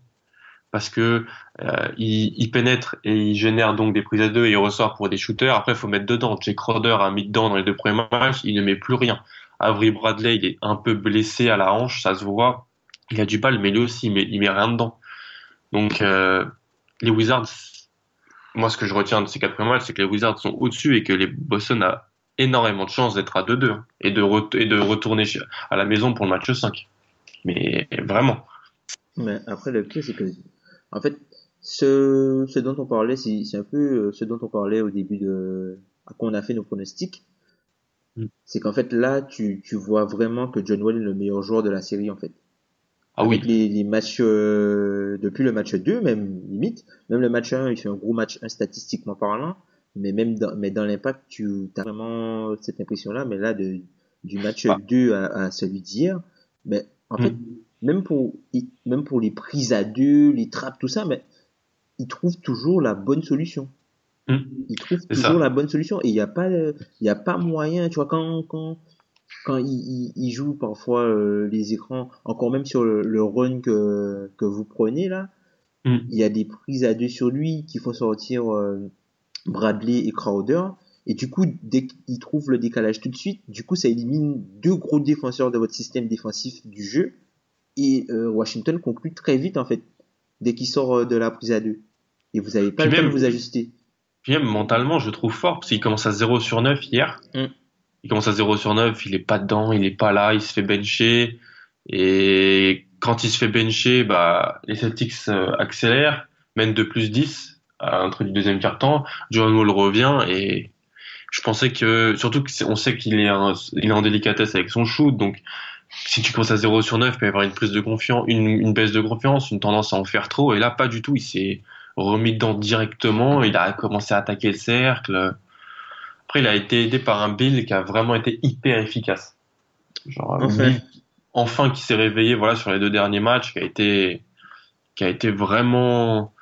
B: Parce que euh, il, il pénètre et il génère donc des prises à deux et il ressort pour des shooters. Après, il faut mettre dedans. Jake Crowder a mis dedans dans les deux premiers matchs, il ne met plus rien. Avery Bradley, il est un peu blessé à la hanche, ça se voit. Il a du mal, mais lui aussi, il met, il met rien dedans. Donc, euh, les Wizards, moi, ce que je retiens de ces quatre premiers matchs, c'est que les Wizards sont au-dessus et que les Boston a énormément de chance d'être à 2-2 hein, et de, re- et de retourner à la maison pour le match 5. Mais vraiment.
C: Mais après, le pire, c'est que, en fait, ce, ce dont on parlait, c'est un peu euh, ce dont on parlait au début de, quand on a fait nos pronostics.
B: Mm.
C: C'est qu'en fait, là, tu, tu vois vraiment que John Wall est le meilleur joueur de la série, en fait.
B: Ah oui.
C: Les, les matchs, euh, depuis le match 2, même, limite. Même le match 1, il fait un gros match 1 statistiquement parlant. Mais même dans, mais dans l'impact, tu as vraiment cette impression-là. Mais là, de, du match
B: Bah.
C: 2 à, à celui d'hier, mais en
B: Mm.
C: fait, même pour, même pour les prises à deux, les trappes, tout ça, mais il trouve toujours la bonne solution.
B: Mm.
C: Il trouve toujours
B: ça.
C: la bonne solution. Et il n'y a pas, il y a pas moyen, tu vois, quand, quand, quand il, il, il joue parfois euh, les écrans, encore même sur le, le run que, que vous prenez là,
B: Mm.
C: il y a des prises à deux sur lui qui font sortir euh, Bradley et Crowder. Et du coup, dès qu'il trouve le décalage tout de suite, du coup, ça élimine deux gros défenseurs de votre système défensif du jeu. Et euh, Washington conclut très vite en fait. dès qu'il sort de la prise à deux. Et vous avez pas
B: Puis
C: le temps de vous ajuster.
B: Puis même mentalement, je trouve fort parce qu'il commence à 0 sur 9 hier.
C: Mm.
B: Il commence à 0 sur 9, il est pas dedans, il est pas là, il se fait bencher. Et quand il se fait bencher, bah, les Celtics euh, accélèrent, mènent de plus 10 à l'entrée du deuxième quart-temps. John Wall revient et je pensais que, surtout qu'on sait qu'il est, est en délicatesse avec son shoot, donc si tu commences à 0 sur 9, il peut y avoir une prise de confiance, une baisse de confiance, une tendance à en faire trop. Et là, pas du tout. Il s'est remis dedans directement. Il a commencé à attaquer le cercle. Après, il a été aidé par un Bill qui a vraiment été hyper efficace. Genre,
C: Enfin.
B: Bill, enfin qui s'est réveillé, voilà, sur les deux derniers matchs, qui a été, qui a été vraiment,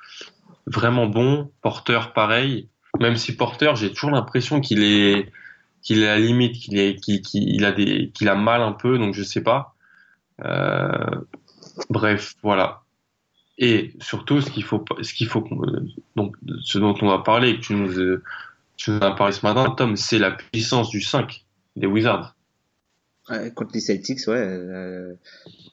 B: vraiment bon. Porteur, pareil. Même si Porteur, j'ai toujours l'impression qu'il est, qu'il est à la limite, qu'il est, qu'il, qu'il a des, qu'il a mal un peu, donc je sais pas. Euh, bref, voilà. Et surtout, ce qu'il faut, ce qu'il faut, donc, ce dont on va parler, que tu nous, tu as parlé ce matin, Tom, c'est la puissance du 5 des Wizards.
C: Ouais, contre les Celtics, ouais. euh,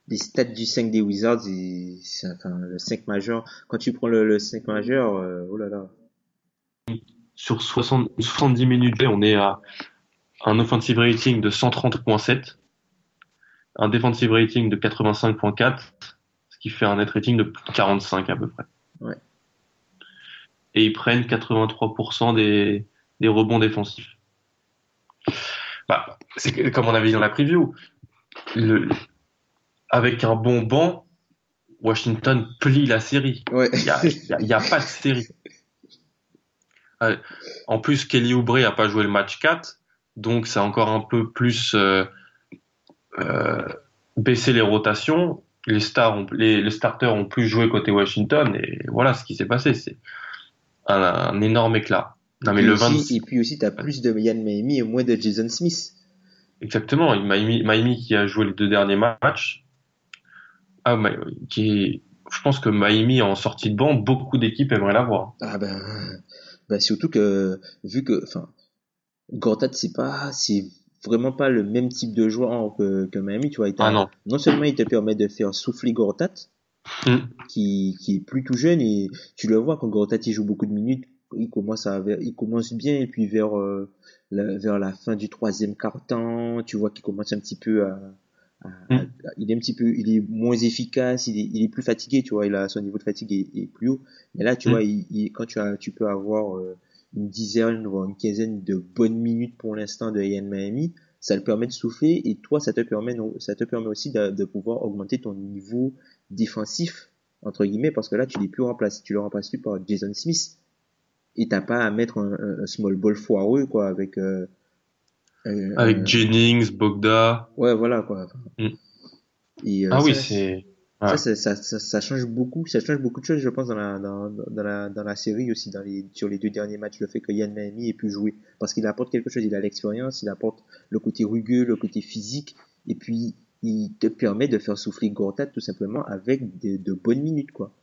C: les stats du 5 des Wizards, ils- c'est enfin, le 5 majeur. Quand tu prends le, le 5 majeur, euh, oh là là.
B: Sur 60, 70 minutes, on est à un offensive rating de 130.7, un defensive rating de 85.4, ce qui fait un net rating de 45 à peu près.
C: Ouais.
B: Et ils prennent 83% des, des rebonds défensifs. Bah, c'est comme on avait dit dans la preview. Le, avec un bon banc, Washington plie la série.
C: Ouais.
B: Il y a, il y a- pas de série. Euh, En plus, Kelly Oubre a pas joué le match 4, donc c'est encore un peu plus euh, euh, baissé les rotations. Les stars, ont, les, les starters ont plus joué côté Washington et voilà ce qui s'est passé. C'est un, un énorme éclat. Non mais
C: et,
B: le
C: aussi,
B: 26
C: et puis aussi, t'as plus de Yann Miami et moins de Jason Smith.
B: Exactement, Miami, Miami qui a joué les deux derniers matchs. Ah, mais, qui est- je pense que Miami en sortie de banc, beaucoup d'équipes aimeraient l'avoir.
C: Ah ben, ben surtout que vu que, enfin, Gortat c'est pas, c'est vraiment pas le même type de joueur que, que Miami, tu vois.
B: Ah non.
C: non seulement il te permet de faire souffler Gortat,
B: Mm.
C: qui, qui est plus tout jeune et tu le vois quand Gortat il joue beaucoup de minutes, il commence à, il commence bien et puis vers euh, la, vers la fin du troisième quart-temps, tu vois qu'il commence un petit peu à, à-
B: Mm.
C: à- il est un petit peu, il est moins efficace, il est, il est plus fatigué, tu vois, il a son niveau de fatigue est, est plus haut. Mais là, tu
B: Mm.
C: vois, il, il- quand tu as, tu peux avoir euh, une dizaine voire une quinzaine de bonnes minutes pour l'instant de Ian Miami, ça le permet de souffler et toi, ça te permet, ça te permet aussi de, de pouvoir augmenter ton niveau défensif entre guillemets parce que là, tu l'es plus remplacé, tu le remplaces plus par Jason Smith et t'as pas à mettre un, un- un small ball foireux quoi avec euh,
B: Avec Jennings, Bogda.
C: ouais voilà quoi.
B: Mm.
C: Et, euh,
B: ah oui,
C: ça,
B: c'est.
C: ça, ça, ça, ça, ça change beaucoup, ça change beaucoup de choses, je pense, dans la, dans, dans la, dans la série aussi, dans les, sur les deux derniers matchs, le fait que Yann Miami ait pu jouer. Parce qu'il apporte quelque chose, il a l'expérience, il apporte le côté rugueux, le côté physique, et puis il te permet de faire souffler Gortat tout simplement avec de, de bonnes minutes, quoi.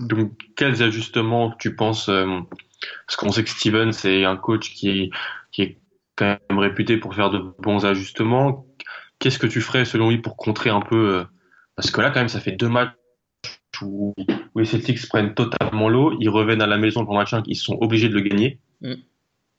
B: Donc, quels ajustements tu penses euh, Parce qu'on sait que Steven, c'est un coach qui est, qui est quand même réputé pour faire de bons ajustements. Qu'est-ce que tu ferais selon lui pour contrer un peu euh, Parce que là, quand même, ça fait deux matchs où, où les Celtics prennent totalement l'eau. Ils reviennent à la maison pour match 5, ils sont obligés de le gagner.
C: Mm.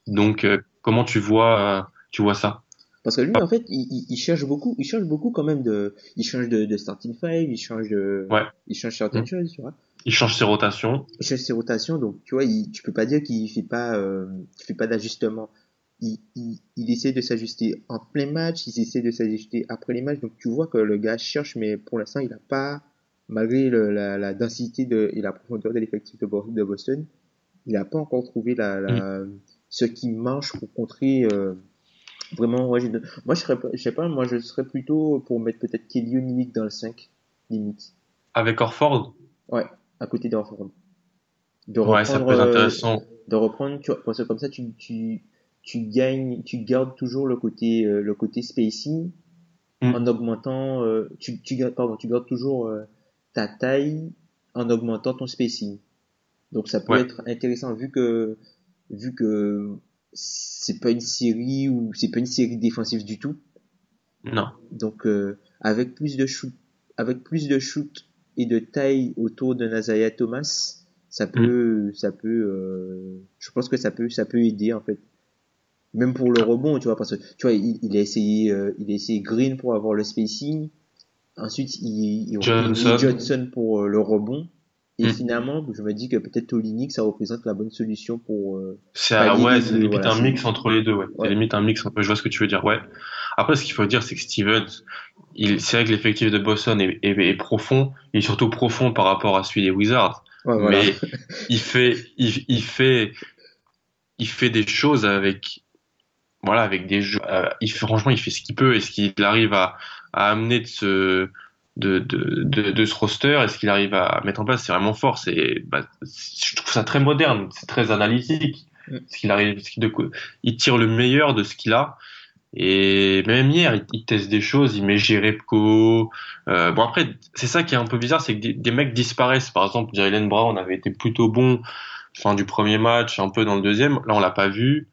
B: Donc, euh, comment tu vois, tu vois ça?
C: Parce que lui, en fait, il, il, cherche beaucoup, il cherche beaucoup quand même de, il change de, de starting five, il change de,
B: Ouais.
C: il change certaines
B: Mm.
C: choses, tu vois.
B: Il change ses rotations.
C: il change ses rotations, donc tu vois, il, tu peux pas dire qu'il fait pas, euh, qu'il fait pas d'ajustement. Il, il, il essaie de s'ajuster en plein match, il essaie de s'ajuster après les matchs, donc tu vois que le gars cherche, mais pour l'instant, il a pas, malgré le, la, la densité de, et la profondeur de l'effectif de, Bo- de Boston, il a pas encore trouvé la, la, ce qui marche pour contrer, euh, vraiment, ouais, de- moi je serais, je sais pas, moi je serais plutôt pour mettre peut-être Kelly Olynyk dans le 5, limite.
B: Avec Orford,
C: Ouais, à côté d'Orford. De
B: ouais, ça peut
C: reprendre,
B: être
C: euh,
B: intéressant.
C: de reprendre tu vois, parce que comme ça tu tu tu gagnes tu gardes toujours le côté euh, le côté spacing
B: Mm.
C: en augmentant euh, tu tu gardes pardon tu gardes toujours euh, ta taille en augmentant ton spacing donc ça peut
B: Ouais.
C: être intéressant vu que vu que c'est pas une série ou c'est pas une série défensive du tout
B: Non.
C: donc euh, avec plus de shoot avec plus de shoot et de taille autour de Nazaya Thomas, ça peut, ça peut, euh, je pense que ça peut, ça peut aider en fait. Même pour le rebond, tu vois, parce que tu vois, il, il a essayé, euh, il a essayé Green pour avoir le spacing. Ensuite, il, il
B: Johnson.
C: Johnson pour euh, le rebond. Et
B: Mm.
C: finalement, je me dis que peut-être Tolinik, ça représente la bonne solution pour. euh,
B: C'est ouais, limite
C: voilà,
B: un mix entre les deux, ouais.
C: Ouais.
B: C'est limite un mix, je vois ce que tu veux dire, ouais. Après, ce qu'il faut dire, c'est que Stevens, c'est vrai que l'effectif de Boston est, est, est profond, il est surtout profond par rapport à celui des Wizards.
C: ouais, voilà.
B: Mais il fait, il, il fait, il fait des choses avec, voilà, avec des jeux, euh, il fait, franchement, il fait ce qu'il peut et ce qu'il arrive à, à amener de ce, de, de, de, de ce roster? Et ce qu'il arrive à mettre en place, c'est vraiment fort. C'est, bah, je trouve ça très moderne, c'est très analytique.
C: Mm.
B: Ce qu'il arrive, ce il tire le meilleur de ce qu'il a. Et même hier, il, il teste des choses, il met Jerebko. Euh, bon après, c'est ça qui est un peu bizarre, c'est que des, mecs disparaissent. Par exemple, Jalen Brown avait été plutôt bon fin du premier match, un peu dans le deuxième. Là, on l'a pas vu.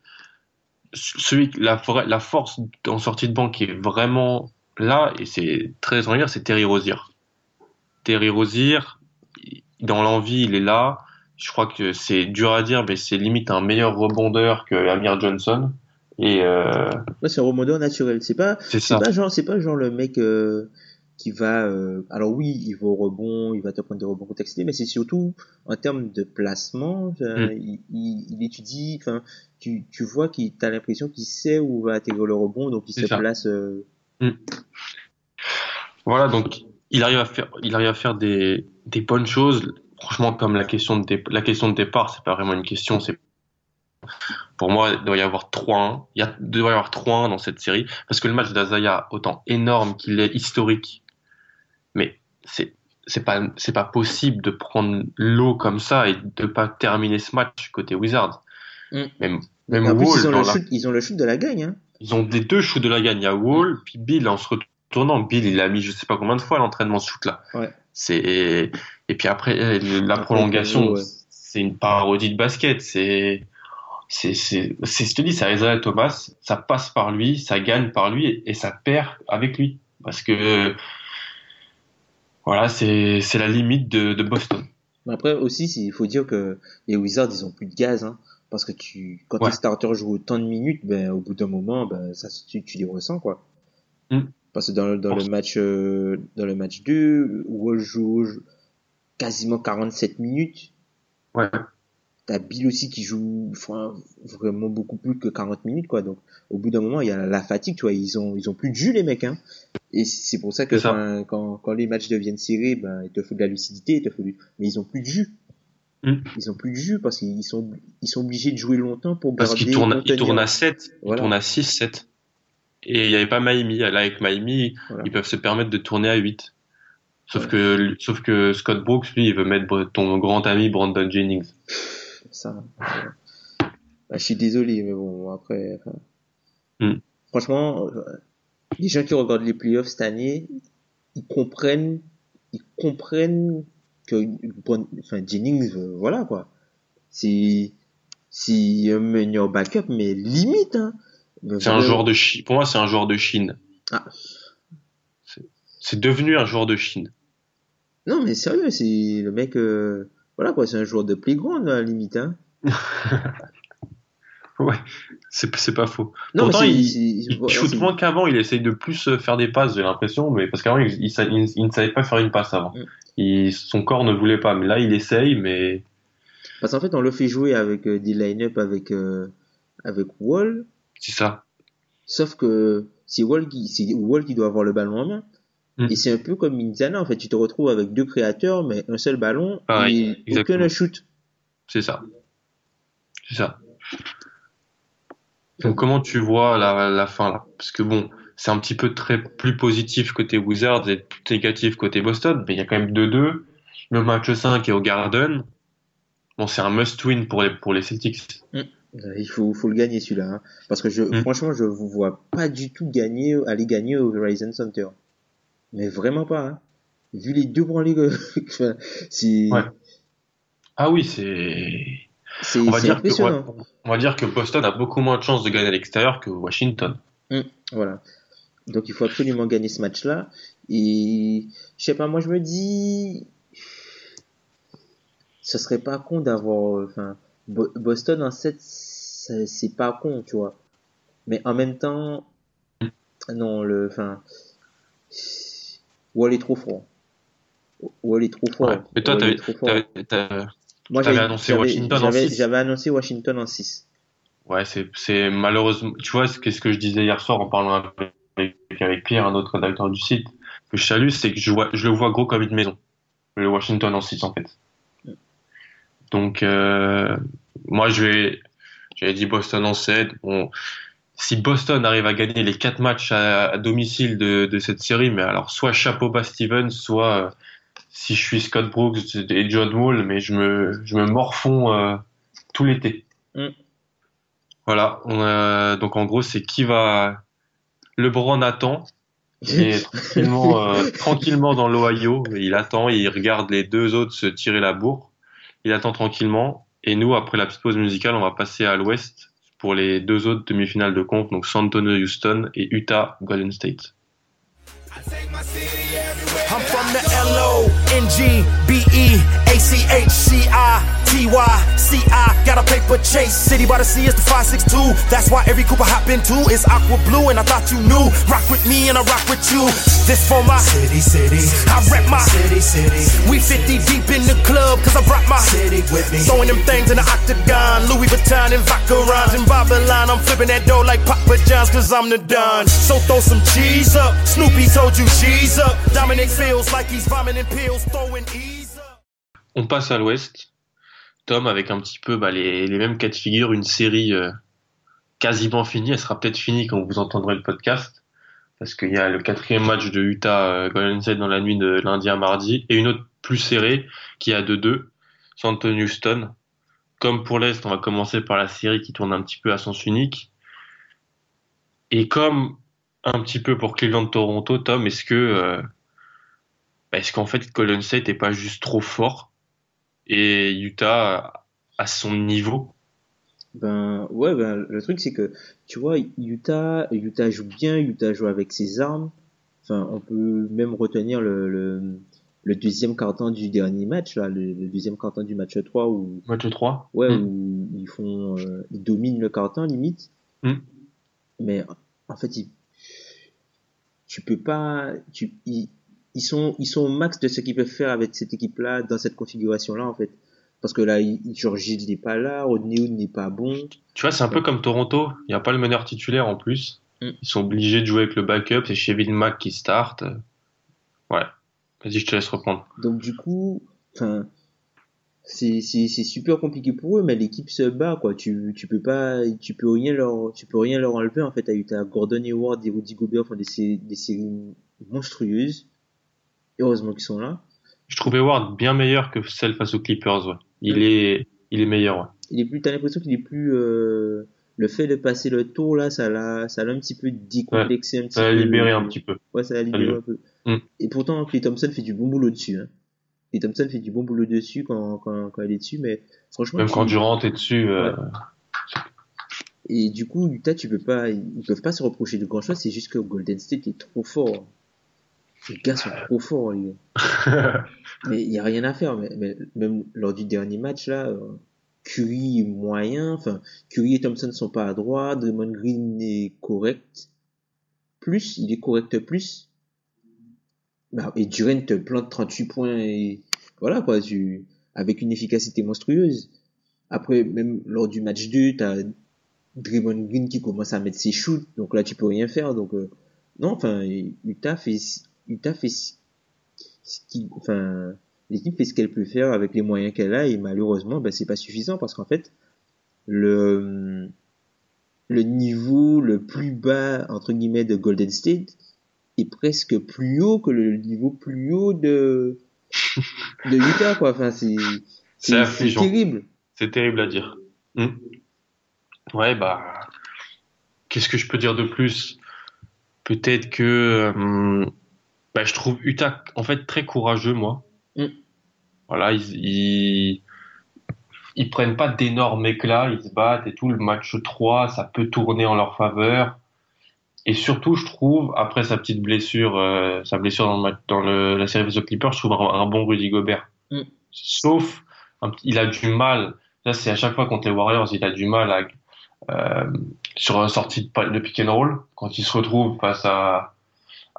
B: Celui, la, force en sortie de banque qui est vraiment là, et c'est très extraordinaire, c'est Terry Rozier. Terry Rozier, dans l'envie, il est là. Je crois que c'est dur à dire, mais c'est limite un meilleur rebondeur que Amir Johnson. Et euh,
C: Ouais, c'est un rebondeur naturel. C'est pas,
B: c'est
C: pas genre, c'est pas genre le mec euh, qui va. euh, alors oui, il va au rebond, il va te prendre des rebonds contextés, mais c'est surtout en termes de placement.
B: Mm.
C: il, il, il étudie. Enfin, tu, tu vois qu'il t'as l'impression qu'il sait où va atterrir le rebond, donc il se
B: ça.
C: place. euh,
B: Voilà, donc il arrive à faire, il arrive à faire des, des bonnes choses. Franchement, comme la question de, la question de départ, c'est pas vraiment une question. C'est pour moi, il doit y avoir 3-1. Il y a, il doit y avoir 3-1 dans cette série parce que le match d'Azaya, autant énorme qu'il est historique, mais c'est c'est pas c'est pas possible de prendre l'eau comme ça et de pas terminer ce match côté Wizards.
C: Mm.
B: Même même
C: plus,
B: Wall
C: ils ont,
B: dans
C: le
B: la-
C: shoot, ils ont le shoot de la gagne. Hein.
B: ils ont des deux shoots de la gagne. Il y a Wall, puis Bill en se retournant. Bill, il a mis je sais pas combien de fois à l'entraînement ce shoot-là.
C: Ouais.
B: C'est et puis après euh, la prolongation,
C: ouais.
B: c'est une parodie de basket. C'est c'est c'est c'est je te dis, c'est Isaiah Thomas. Ça passe par lui, ça gagne par lui et, ça perd avec lui parce que voilà, c'est c'est la limite de, de Boston.
C: Mais après aussi, il faut dire que les Wizards, ils ont plus de gaz. Hein, parce que tu, quand
B: Ouais.
C: tes starters jouent autant de minutes, ben, au bout d'un moment, ben, ça, tu, tu les ressens, quoi.
B: Mm.
C: Parce que dans, le- dans le match, euh, dans le match 2, Wall joue joue quasiment 47 minutes.
B: Ouais.
C: T'as Bill aussi qui joue enfin, vraiment beaucoup plus que 40 minutes, quoi. Donc, au bout d'un moment, il y a la fatigue, tu vois. Ils ont, ils ont plus de jus, les mecs, hein. Et c'est pour ça que
B: ça.
C: quand, quand les matchs deviennent serrés, ben, il te faut de la lucidité, il te faut du... mais ils ont plus de jus.
B: Mm.
C: Ils ont plus de jus parce qu'ils sont, ils sont obligés de jouer longtemps pour
B: Parce
C: garder,
B: qu'il tourne, il
C: contenir.
B: tourne à 7,
C: Voilà.
B: il tourne à 6, 7. Et il n'y avait pas Miami. Là, avec Miami,
C: Voilà.
B: ils peuvent se permettre de tourner à 8. Sauf
C: Ouais.
B: que, sauf que Scott Brooks, lui, il veut mettre ton grand ami Brandon Jennings.
C: Ça. Bah, je suis désolé, mais bon, après,
B: Mm.
C: franchement, euh, les gens qui regardent les playoffs cette année, ils comprennent, ils comprennent que, Brand- enfin, Jennings, euh, voilà, quoi. C'est, c'est un meilleur backup, mais limite, hein.
B: C'est un joueur de Chine. Pour moi, c'est un joueur de Chine.
C: Ah.
B: C'est- C'est devenu un joueur de Chine.
C: Non, mais sérieux, c'est le mec, euh, voilà, quoi, c'est un joueur de playground, à la limite, hein.
B: Ouais, c'est c'est pas faux.
C: Non,
B: Pourtant, il, il shoot
C: c'est-
B: moins qu'avant. Il essaye de plus euh, faire des passes, j'ai l'impression, mais parce qu'avant, il, il, il- il ne savait pas faire une passe avant.
C: Mm.
B: Il, son corps ne voulait pas, mais là, il essaye, mais
C: Parce qu'en fait, on le fait jouer avec euh, des line-up avec, euh, avec Wall,
B: c'est ça.
C: sauf que c'est Wall qui, c'est Wall qui doit avoir le ballon en main.
B: Mm.
C: Et c'est un peu comme Indiana, en fait, tu te retrouves avec deux créateurs, mais un seul ballon,
B: Pareil,
C: et aucun
B: exactement.
C: ne shoot.
B: C'est ça. C'est ça. Donc comment tu vois la, la fin là? Parce que bon, c'est un petit peu très plus positif côté Wizards et plus négatif côté Boston, mais il y a quand même 2-2. Le match 5 est au Garden. Bon, c'est un must-win pour les, pour les Celtics.
C: Euh, Il faut, faut le gagner celui-là, hein. Parce que je,
B: Mm.
C: franchement, je vous vois pas du tout gagner, aller gagner au Verizon Center. Mais vraiment pas, hein. Vu les deux branlés que, c'est,
B: Ouais. Ah oui, c'est...
C: c'est,
B: On va, dire que, ouais, on va dire que Boston a beaucoup moins de chances de gagner à l'extérieur que Washington.
C: Voilà. Donc il faut absolument gagner ce match-là. Et je sais pas, moi je me dis, ce serait pas con d'avoir, enfin, Bo- Boston en 7, c'est c'est pas con, tu vois. Mais en même temps, non, le, enfin, Wall est trop fort. Wall est trop fort.
B: Ouais. Mais toi, t'avais,
C: Moi, j'avais-
B: annoncé Washington en
C: j'avais-
B: six.
C: J'avais annoncé Washington en 6.
B: ouais, c'est, c'est malheureusement, tu vois, ce que, ce que je disais hier soir en parlant avec, avec Pierre, un autre rédacteur du site, que je salue, c'est que je vois, je le vois gros comme une maison. Le Washington en 6, en fait. Donc, euh, moi, je vais, j'avais dit Boston en 7. Bon, si Boston arrive à gagner les quatre matchs à, à domicile de, de cette série, mais alors soit chapeau bas Stevens, soit euh, si je suis Scott Brooks et John Wall, mais je me, je me morfonds euh, tout l'été.
C: Mm.
B: Voilà. On a- donc en gros, c'est qui va. LeBron attend. Il est tranquillement, euh, tranquillement dans l'Ohio. Il attend, il regarde les deux autres se tirer la bourre. Il attend tranquillement. Et nous, après la petite pause musicale, on va passer à l'ouest pour les deux autres demi-finales de conf, donc San Antonio Houston et Utah Golden State.
D: O N G B E A C H C I T Y C I. Got a paper chase. City by the sea is the 562. That's why every Cooper hop into is aqua blue. And I thought you knew. Rock with me and I rock with you. This for my city, city. I rep my city, city. We 50 deep in the club cause I brought my city with me. Throwing them things in the octagon. Louis Vuitton and Vacarons in Babylon. I'm flipping that dough like Papa John's cause I'm the Don. So throw some cheese up. Snoopy told you cheese up. Dominic feels like he's vomiting pills, throwing ease up.
B: On passe à l'ouest. Tom, avec un petit peu bah, les, les mêmes cas de figure, une série euh, quasiment finie. Elle sera peut-être finie quand vous entendrez le podcast. Parce qu'il y a le quatrième match de Utah euh, Golden State dans la nuit de lundi à mardi. Et une autre plus serrée qui à 2-2. San Antonio Houston. Comme pour l'Est, on va commencer par la série qui tourne un petit peu à sens unique. Et comme un petit peu pour Cleveland Toronto, Tom, est-ce que euh, est-ce qu'en fait Golden State n'est pas juste trop fort et Utah à son niveau
C: Ben ouais, ben le truc c'est que tu vois Utah, Utah joue bien, Utah joue avec ses armes. Enfin, on peut même retenir le le, le deuxième carton du dernier match là, le, le deuxième carton du match 3 où
B: Match 3
C: ouais
B: Mm.
C: où ils font euh, ils dominent le carton limite.
B: Mm.
C: Mais en fait, ils, tu peux pas tu ils, ils sont ils sont au max de ce qu'ils peuvent faire avec cette équipe là dans cette configuration là en fait. Parce que là, Hill n'est pas là, Rodney Hood n'est pas bon.
B: Tu vois, c'est un peu comme Toronto. Il n'y a pas le meneur titulaire en plus.
C: Mm.
B: Ils sont obligés de jouer avec le backup. C'est Chevin Mack qui start. Ouais. Vas-y, je te laisse reprendre.
C: Donc du coup, enfin, c'est super compliqué pour eux, mais l'équipe se bat quoi. Tu tu peux pas, tu peux rien leur, tu peux rien leur enlever en fait. À Utah, Gordon Hayward et Rudy Gobert font des des séries monstrueuses. Heureusement qu'ils sont là.
B: Je trouvais Ward bien meilleur que celle face aux Clippers. Ouais. Il est, il est meilleur. Ouais.
C: Il est plus, t'as l'impression qu'il est plus, euh, le fait de passer le tour là, ça l'a, ça l'a un petit peu décomplexé un petit
B: Ça l'a
C: peu.
B: libéré un petit peu.
C: Ouais, ça l'a libéré un peu.
B: Mm.
C: Et pourtant, Clay Thompson fait du bon boulot dessus. Hein. Clay Thompson fait du bon boulot dessus quand, quand, quand elle est dessus, mais franchement.
B: Même quand Durant est dessus. euh,
C: Et du coup, Utah, tu peux pas, ils peuvent pas se reprocher de grand chose, c'est juste que Golden State est trop fort. Les gars sont trop forts, les gars. Mais il y a rien à faire, mais, mais même lors du dernier match, là, euh, Curry est moyen, enfin, Curry et Thompson sont pas à droite, Draymond Green est correct. Plus, il est correct plus. Bah, et Durant te plante 38 points et voilà, quoi, tu, avec une efficacité monstrueuse. Après, même lors du match 2, t'as Draymond Green qui commence à mettre ses shoots, donc là tu peux rien faire. Donc euh, non, enfin Utah fait Utah fait ce qui, enfin l'équipe fait ce qu'elle peut faire avec les moyens qu'elle a et malheureusement ben c'est pas suffisant parce qu'en fait le le niveau le plus bas entre guillemets de Golden State est presque plus haut que le niveau plus haut de de Utah quoi. Enfin c'est
B: C'est
C: terrible.
B: C'est terrible à dire. Hmm. Ouais, bah. Qu'est-ce que je peux dire de plus? Peut-être que. hum, bah, je trouve Utah, en fait, très courageux, moi.
C: Mm.
B: Voilà, ils, ils. Ils prennent pas d'énormes éclats, ils se battent et tout. Le match 3, ça peut tourner en leur faveur. Et surtout, je trouve, après sa petite blessure, euh, sa blessure dans, le dans le, la série face aux Clippers, je trouve un, un bon Rudy Gobert.
C: Mm.
B: Sauf un il a du mal. Là, c'est à chaque fois contre les Warriors, il a du mal à, euh, sur une sortie de, de pick and roll. Quand il se retrouve face à,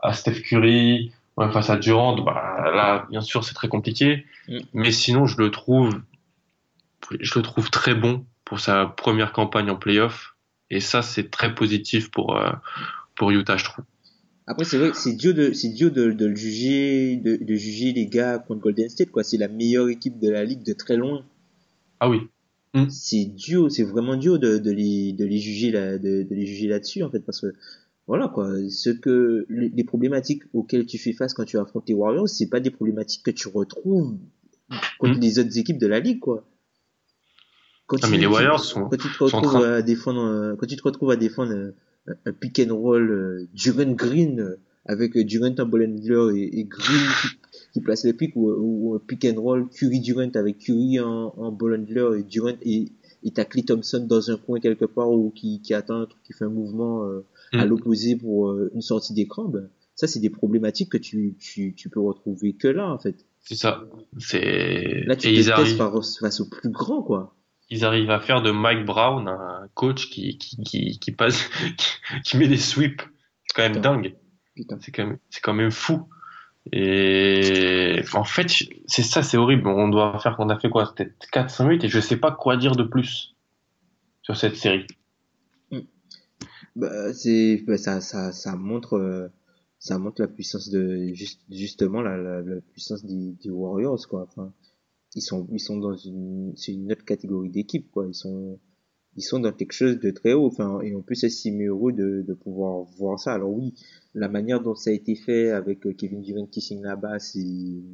B: à Steph Curry, ouais, face à Durant, bah, là, bien sûr, c'est très compliqué.
C: Mm.
B: Mais sinon, je le trouve, je le trouve très bon pour sa première campagne en playoff. Et ça, c'est très positif pour, euh, pour Utah, je trouve.
C: Après, c'est vrai que c'est dur de, c'est dur de, de le juger, de, de juger les gars contre Golden State, quoi. C'est la meilleure équipe de la ligue de très loin.
B: Ah oui.
C: C'est dur, c'est vraiment dur de, de les, de les juger là, de, de les juger là-dessus, en fait, parce que, voilà, quoi. Ce que, les, problématiques auxquelles tu fais face quand tu affrontes les Warriors, c'est pas des problématiques que tu retrouves contre
B: Mm.
C: les autres équipes de la ligue, quoi. Quand
B: Ah, mais les Warriors sont-
C: quand tu te retrouves
B: train-
C: à défendre, euh, quand tu te retrouves à défendre euh, un, un pick and roll euh, Durant Green euh, avec euh, Durant en Bollinger et, et Green qui, qui place le pick ou, ou un pick and roll Curry Durant avec Curry en, en et Durant et, et t'as Clay Thompson dans un coin quelque part ou qui, qui attend un truc qui fait un mouvement euh, à
B: Mm.
C: l'opposé pour euh, une sortie d'écran ben, ça c'est des problématiques que tu, tu, tu peux retrouver que là en fait
B: C'est ça. C'est,
C: là tu testes
B: arrivent,
C: face, au plus grand quoi
B: ils arrivent à faire de Mike Brown un coach qui, qui, qui, qui passe, qui, qui met des sweeps. C'est quand même
C: Putain.
B: dingue. C'est quand même, c'est quand même fou. Et en fait, c'est ça, c'est horrible. On doit faire, on a fait quoi? Peut-être 4-5 minutes et je sais pas quoi dire de plus sur cette série.
C: Bah, c'est bah, ça ça ça montre euh, ça montre la puissance de juste justement la, la, la puissance des, des Warriors quoi. Enfin ils sont ils sont dans une c'est une autre catégorie d'équipe quoi. Ils sont ils sont dans quelque chose de très haut. Enfin et on peut s'estimer heureux de de pouvoir voir ça. Alors oui la manière dont ça a été fait avec euh, Kevin Durant qui signe là-bas c'est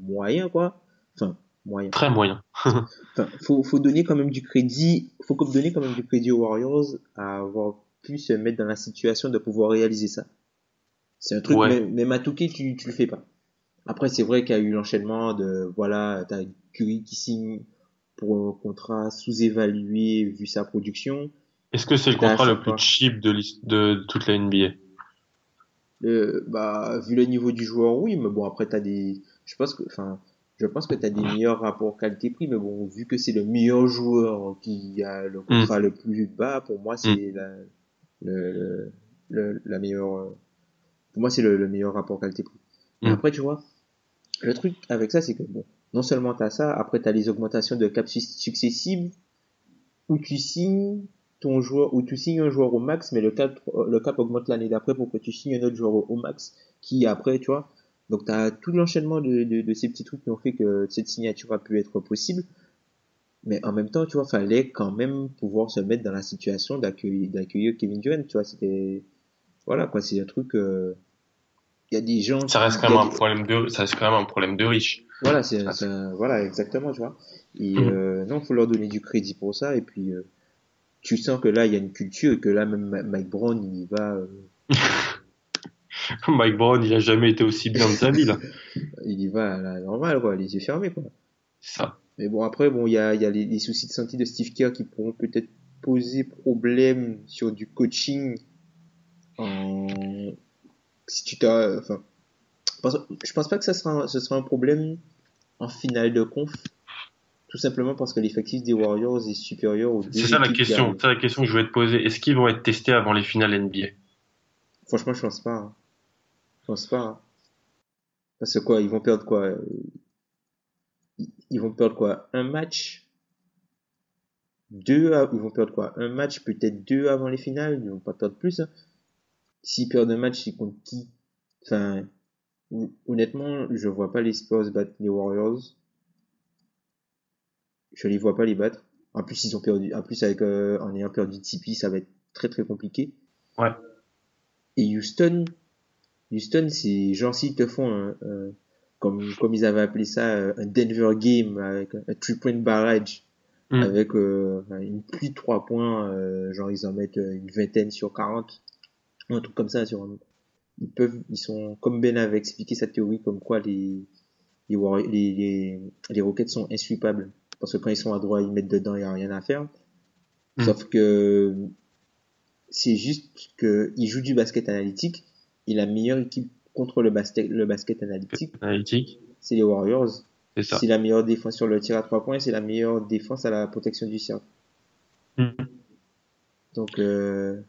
C: moyen quoi. Enfin moyen.
B: Très moyen.
C: Enfin, faut, faut donner quand même du crédit, faut donner quand même du crédit aux Warriors à avoir pu se mettre dans la situation de pouvoir réaliser ça. C'est un truc,
B: Ouais.
C: même, même à Touquet, tu, tu le fais pas. Après, c'est vrai qu'il y a eu l'enchaînement de, voilà, t'as Curry qui signe pour un contrat sous-évalué vu sa production.
B: Est-ce que c'est le contrat le plus cheap de, de toute la NBA?
C: Euh, bah, vu le niveau du joueur, oui, mais bon, après, t'as des, je pense que, enfin, je pense que t'as des meilleurs rapports qualité-prix, mais bon, vu que c'est le meilleur joueur qui a le contrat le plus bas, pour moi, c'est la, le, la meilleure, euh, pour moi, c'est le, le meilleur rapport qualité-prix. Mais
B: Mm.
C: après, tu vois, le truc avec ça, c'est que, bon, non seulement t'as ça, après t'as les augmentations de cap su- successives, où tu signes ton joueur, où tu signes un joueur au max, mais le cap, le cap augmente l'année d'après pour que tu signes un autre joueur au, au max, qui après, tu vois. Donc t'as tout l'enchaînement de, de, de ces petits trucs qui ont fait que cette signature a pu être possible. Mais en même temps, tu vois, fallait quand même pouvoir se mettre dans la situation d'accueillir, d'accueillir Kevin Durant, tu vois, c'était, voilà, quoi, c'est un truc, euh, il y a des gens.
B: Ça reste quand même un
C: des-
B: problème de, ça reste quand même un problème de riche.
C: voilà, c'est, c'est un- voilà, exactement, tu vois. Et
B: Mhm.
C: euh, non, faut leur donner du crédit pour ça. Et puis, euh, tu sens que là, il y a une culture et que là, même Mike Brown, il y va, euh,
B: Mike Brown, il a jamais été aussi bien de sa vie, là.
C: il y va à la normale, quoi, les yeux fermés, quoi.
B: Ça.
C: Mais bon, après, bon, il y a, y a les, les soucis de santé de Steve Kerr qui pourront peut-être poser problème sur du coaching en, si tu t'as, enfin, je pense- pas que ça sera, un- ce sera un problème en finale de conf. Tout simplement parce que l'effectif des Warriors est supérieur aux
B: C'est ça la question. C'est la question que je voulais te poser. Est-ce qu'ils vont être testés avant les finales NBA?
C: Franchement, je pense pas. hein. Je pense pas. hein. Parce que quoi, ils vont perdre quoi euh, Ils vont perdre quoi? Un match? Deux Ils vont perdre quoi? Un match, peut-être deux avant les finales. Ils vont pas perdre plus. hein. S'ils perdent un match, ils comptent qui? Enfin, hon- honnêtement, je vois pas les Spurs battre les Warriors. Je les vois pas les battre. En plus, ils ont perdu. En plus, avec euh, en ayant perdu Tipeee, ça va être très très compliqué.
B: Ouais.
C: Et Houston, Houston, c'est genre s'ils te font un, un- comme comme ils avaient appelé ça euh, un Denver game avec un three point barrage
B: Mm.
C: avec euh, une pluie de trois points, euh, genre ils en mettent une vingtaine sur 40, un truc comme ça sur un- ils peuvent ils sont comme Ben avait expliqué sa théorie comme quoi les les, les, les, les Rockets sont insweepables parce que quand ils sont à droite ils mettent dedans il y a rien à faire
B: Mm.
C: sauf que c'est juste que ils jouent du basket analytique et la meilleure équipe contre le basket le basket analytique
B: Analytique.
C: c'est les Warriors
B: C'est ça.
C: c'est la meilleure défense sur le tir à trois points, et c'est la meilleure défense à la protection du cercle.
B: Mhm.
C: Donc, euh,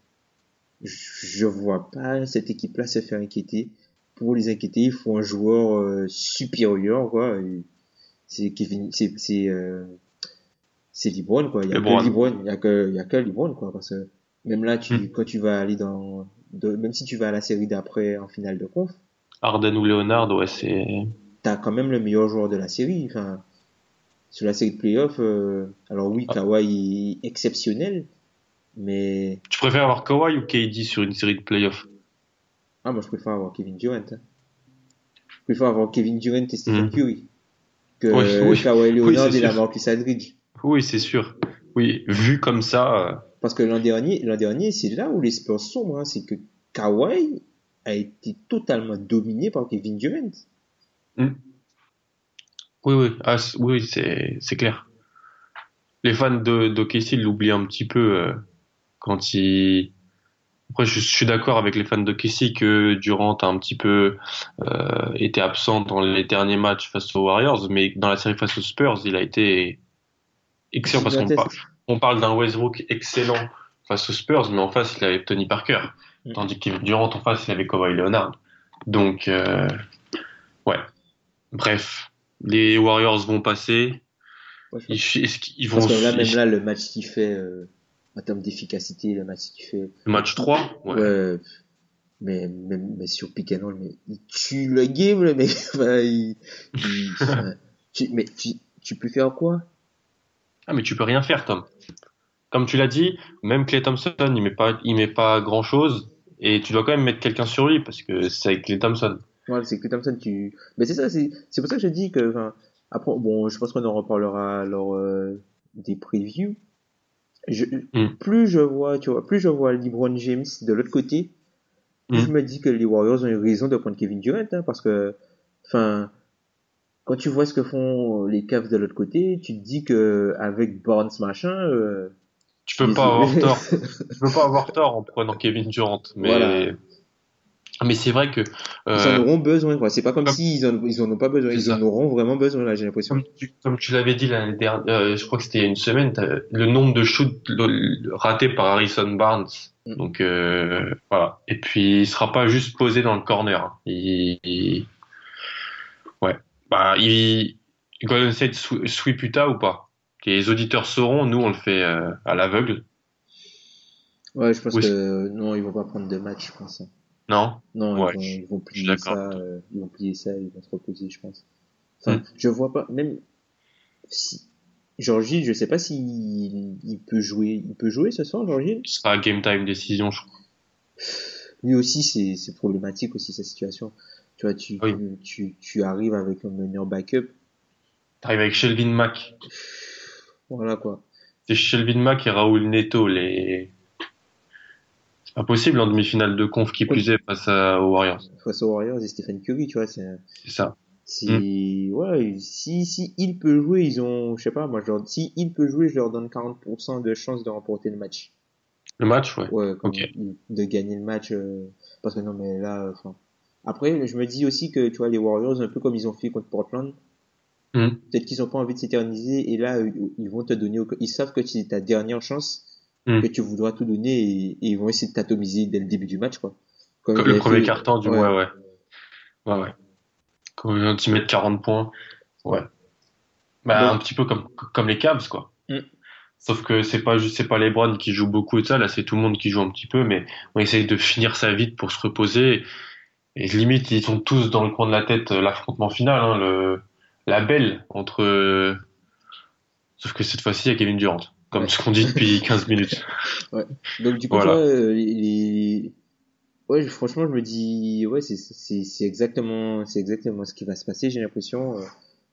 C: je vois pas cette équipe-là se faire inquiéter. Pour les inquiéter, il faut un joueur euh, supérieur, quoi. C'est Kevin, c'est c'est euh, c'est LeBron, quoi. Il y a
B: LeBron.
C: que LeBron, il y a que il y a que LeBron, quoi. Parce que même là, tu
B: Hmm.
C: quand tu vas aller dans de- même si tu vas à la série d'après en finale de conf,
B: Harden ou Leonard, ouais, c'est.
C: t'as quand même le meilleur joueur de la série. Enfin, sur la série de playoffs, euh, alors oui,
B: Ah.
C: Kawhi est exceptionnel, mais
B: Tu préfères avoir Kawhi ou KD sur une série de playoffs
C: ah moi je préfère avoir Kevin Durant. hein. Je préfère avoir Kevin Durant et Stephen
B: Mhm.
C: Curry que
B: Oui, oui.
C: Kawhi Leonard
B: c'est
C: et la. Marcus Aldridge.
B: Oui, c'est sûr. Oui, vu comme ça, euh,
C: Parce que l'an dernier, l'an dernier, c'est là où les Spurs sombrent, hein, c'est que Kawhi a été totalement dominé par Kevin Durant.
B: oui, oui, ah, oui, c'est clair. Les fans de d'OKC l'oublient un petit peu euh, quand ils. Après, je, je suis d'accord avec les fans d'OKC que Durant a un petit peu euh, été absent dans les derniers matchs face aux Warriors, mais dans la série face aux Spurs, il a été excellent parce qu'on
C: Gigantesque.
B: On parle d'un Westbrook excellent face aux Spurs, mais en face, il avait Tony Parker.
C: Mm.
B: Tandis que Durant, en face, il avait Kawhi Leonard. Donc, euh, ouais. Bref, les Warriors vont passer.
C: Ouais,
B: Ils, vont
C: Parce que là, même là, le match qu'il fait, euh, en termes d'efficacité, le match qu'il fait,
B: le match 3 ouais.
C: ouais. mais, mais, mais sur pick and roll, mais il tue le game, le mec. Il, il- tu, mais tu, tu peux faire quoi?
B: Ah, mais tu peux rien faire, Tom. Comme tu l'as dit, même Clay Thompson, il met pas, il met pas grand chose. Et tu dois quand même mettre quelqu'un sur lui parce que c'est avec Clay Thompson.
C: Ouais, c'est que Thompson, tu, mais c'est ça, c'est, pour ça que je dis que, après, bon, je pense qu'on en reparlera lors, euh, des previews. Je,
B: Mm.
C: plus je vois, tu vois, plus je vois LeBron James de l'autre côté, plus
B: Mm.
C: je me dis que les Warriors ont eu raison de prendre Kevin Durant, hein, parce que, enfin, quand tu vois ce que font les Cavs de l'autre côté, tu te dis que avec Barnes machin, euh,
B: Tu peux pas avoir tort. tu peux pas avoir tort en prenant Kevin Durant. Mais,
C: Voilà.
B: mais c'est vrai que,
C: ils
B: euh,
C: en auront besoin, quoi. C'est pas comme
B: comme-
C: s'ils en, ils en ont pas besoin, ils en auront vraiment besoin, là, j'ai l'impression.
B: comme tu, l'avais dit l'année dernière, euh, je crois que c'était une semaine, le nombre de shoots ratés par Harrison Barnes.
C: Mm.
B: Donc euh, voilà. Et puis il sera pas juste posé dans le corner. hein. Il, il- ouais. Bah il Golden State sw- sweep Utah ou pas? Les auditeurs sauront. Nous on le fait euh, à l'aveugle.
C: Ouais, je pense
B: Oui.
C: que non, ils vont pas prendre de match, je pense.
B: Non?
C: Non,
B: Ouais,
C: ils, vont,
B: je-
C: ils vont
B: je suis
C: plier ça, euh, ils vont plier ça, ils vont se reposer, je pense. Enfin,
B: Mm.
C: je vois pas, même si Georgie, je sais pas s'il il peut jouer, il peut jouer ce soir, Georgie?
B: Ce sera game time décision, je crois.
C: Lui aussi, c'est problématique aussi sa situation. Tu vois, tu
B: Oui.
C: tu, tu arrives avec un meneur backup,
B: T'arrives avec Shelvin Mack.
C: voilà quoi.
B: C'est Shelvin Mack et Raoul Neto les. C'est pas possible en demi-finale de conf qui plus est face à- aux Warriors.
C: Face aux Warriors et Stephen Curry, tu vois, c'est
B: C'est ça.
C: Si, ouais, si, si il peut jouer, ils ont, je sais pas, moi, je leur, si il peut jouer, je leur donne 40% de chance de remporter le match.
B: Le match, ouais.
C: Ouais, comme-
B: Ok.
C: de gagner le match, euh, parce que non, mais là, enfin. Après, je me dis aussi que, tu vois, les Warriors, un peu comme ils ont fait contre Portland,
B: Mm.
C: peut-être qu'ils ont pas envie de s'éterniser, et là, euh, ils vont te donner, au- ils savent que c'est ta dernière chance,
B: Mm.
C: que tu voudras tout donner, et, et ils vont essayer de t'atomiser dès le début du match, quoi. Comme
B: le premier
C: fait-
B: carton, du
C: ouais.
B: moins, ouais. Ouais, ouais. Quand ils mettent 40 points. Ouais. Bah, un petit peu comme, comme les Cavs, quoi.
C: Mm.
B: Sauf que c'est pas juste, c'est pas LeBron qui joue beaucoup et ça, là, c'est tout le monde qui joue un petit peu, mais on essaye de finir ça vite pour se reposer. Et limite, ils sont tous dans le coin de la tête, euh, l'affrontement final, hein, le, la belle entre, euh, sauf que cette fois-ci, il y a Kevin Durant. Comme
C: Ouais.
B: ce qu'on dit depuis 15 minutes.
C: Donc du coup,
B: Voilà.
C: tu vois, euh, les, ouais, franchement, je me dis, ouais, c'est exactement c'est exactement ce qui va se passer. J'ai l'impression,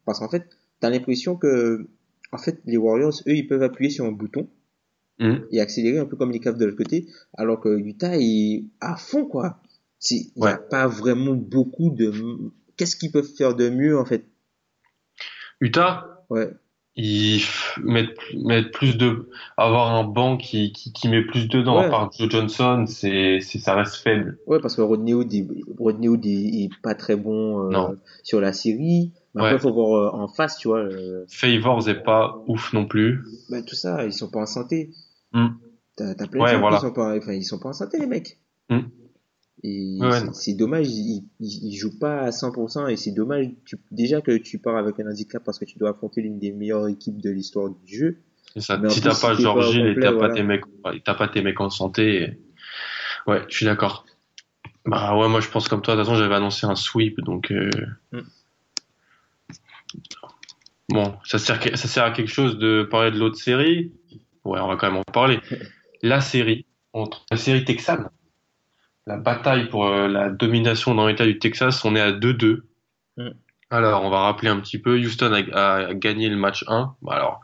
C: parce qu'en fait, t'as l'impression que, en fait, les Warriors, eux, ils peuvent appuyer sur un bouton
B: Mm.
C: et accélérer un peu comme les Cavs de l'autre côté, alors que Utah est à fond, quoi. Il y a
B: Ouais.
C: pas vraiment beaucoup de, qu'est-ce qu'ils peuvent faire de mieux, en fait?
B: Utah,
C: Ouais.
B: ils mettent, mettent plus de, avoir un banc qui, qui, qui met plus dedans,
C: Ouais.
B: à part Joe Johnson, c'est, ça reste faible.
C: Ouais, parce que Rodney Hood, il- Rodney Hood, il, il est pas très bon euh,
B: Non.
C: sur la série. Mais après,
B: Ouais.
C: faut voir euh, en face, tu vois. euh,
B: Favors est pas ouf non plus.
C: bah, tout ça, ils sont pas en santé.
B: Hmm.
C: T'as plein
B: Ouais,
C: de gens
B: voilà.
C: qui sont pas, enfin, ils sont pas en santé, les mecs.
B: Hmm.
C: Et
B: Ouais,
C: c'est- dommage, ils, ils, ils jouent pas à 100% et c'est dommage, tu, déjà que tu pars avec un handicap parce que tu dois affronter l'une des meilleures équipes de l'histoire du jeu.
B: C'est ça.
C: Mais
B: si t'as pas Georgie et t'as
C: voilà.
B: pas tes mecs, t'as pas tes mecs en santé. et- Ouais, je suis d'accord. Bah ouais, moi je pense comme toi. De toute façon, j'avais annoncé un sweep, donc. euh,
C: Mm.
B: Bon, ça sert, ça sert à quelque chose de parler de l'autre série? Ouais, on va quand même en parler. La série entre la série texane, la bataille pour euh, la domination dans l'État du Texas, on est à 2-2.
C: Mm.
B: Alors, on va rappeler un petit peu. Houston a, a gagné le match 1. Bah, alors,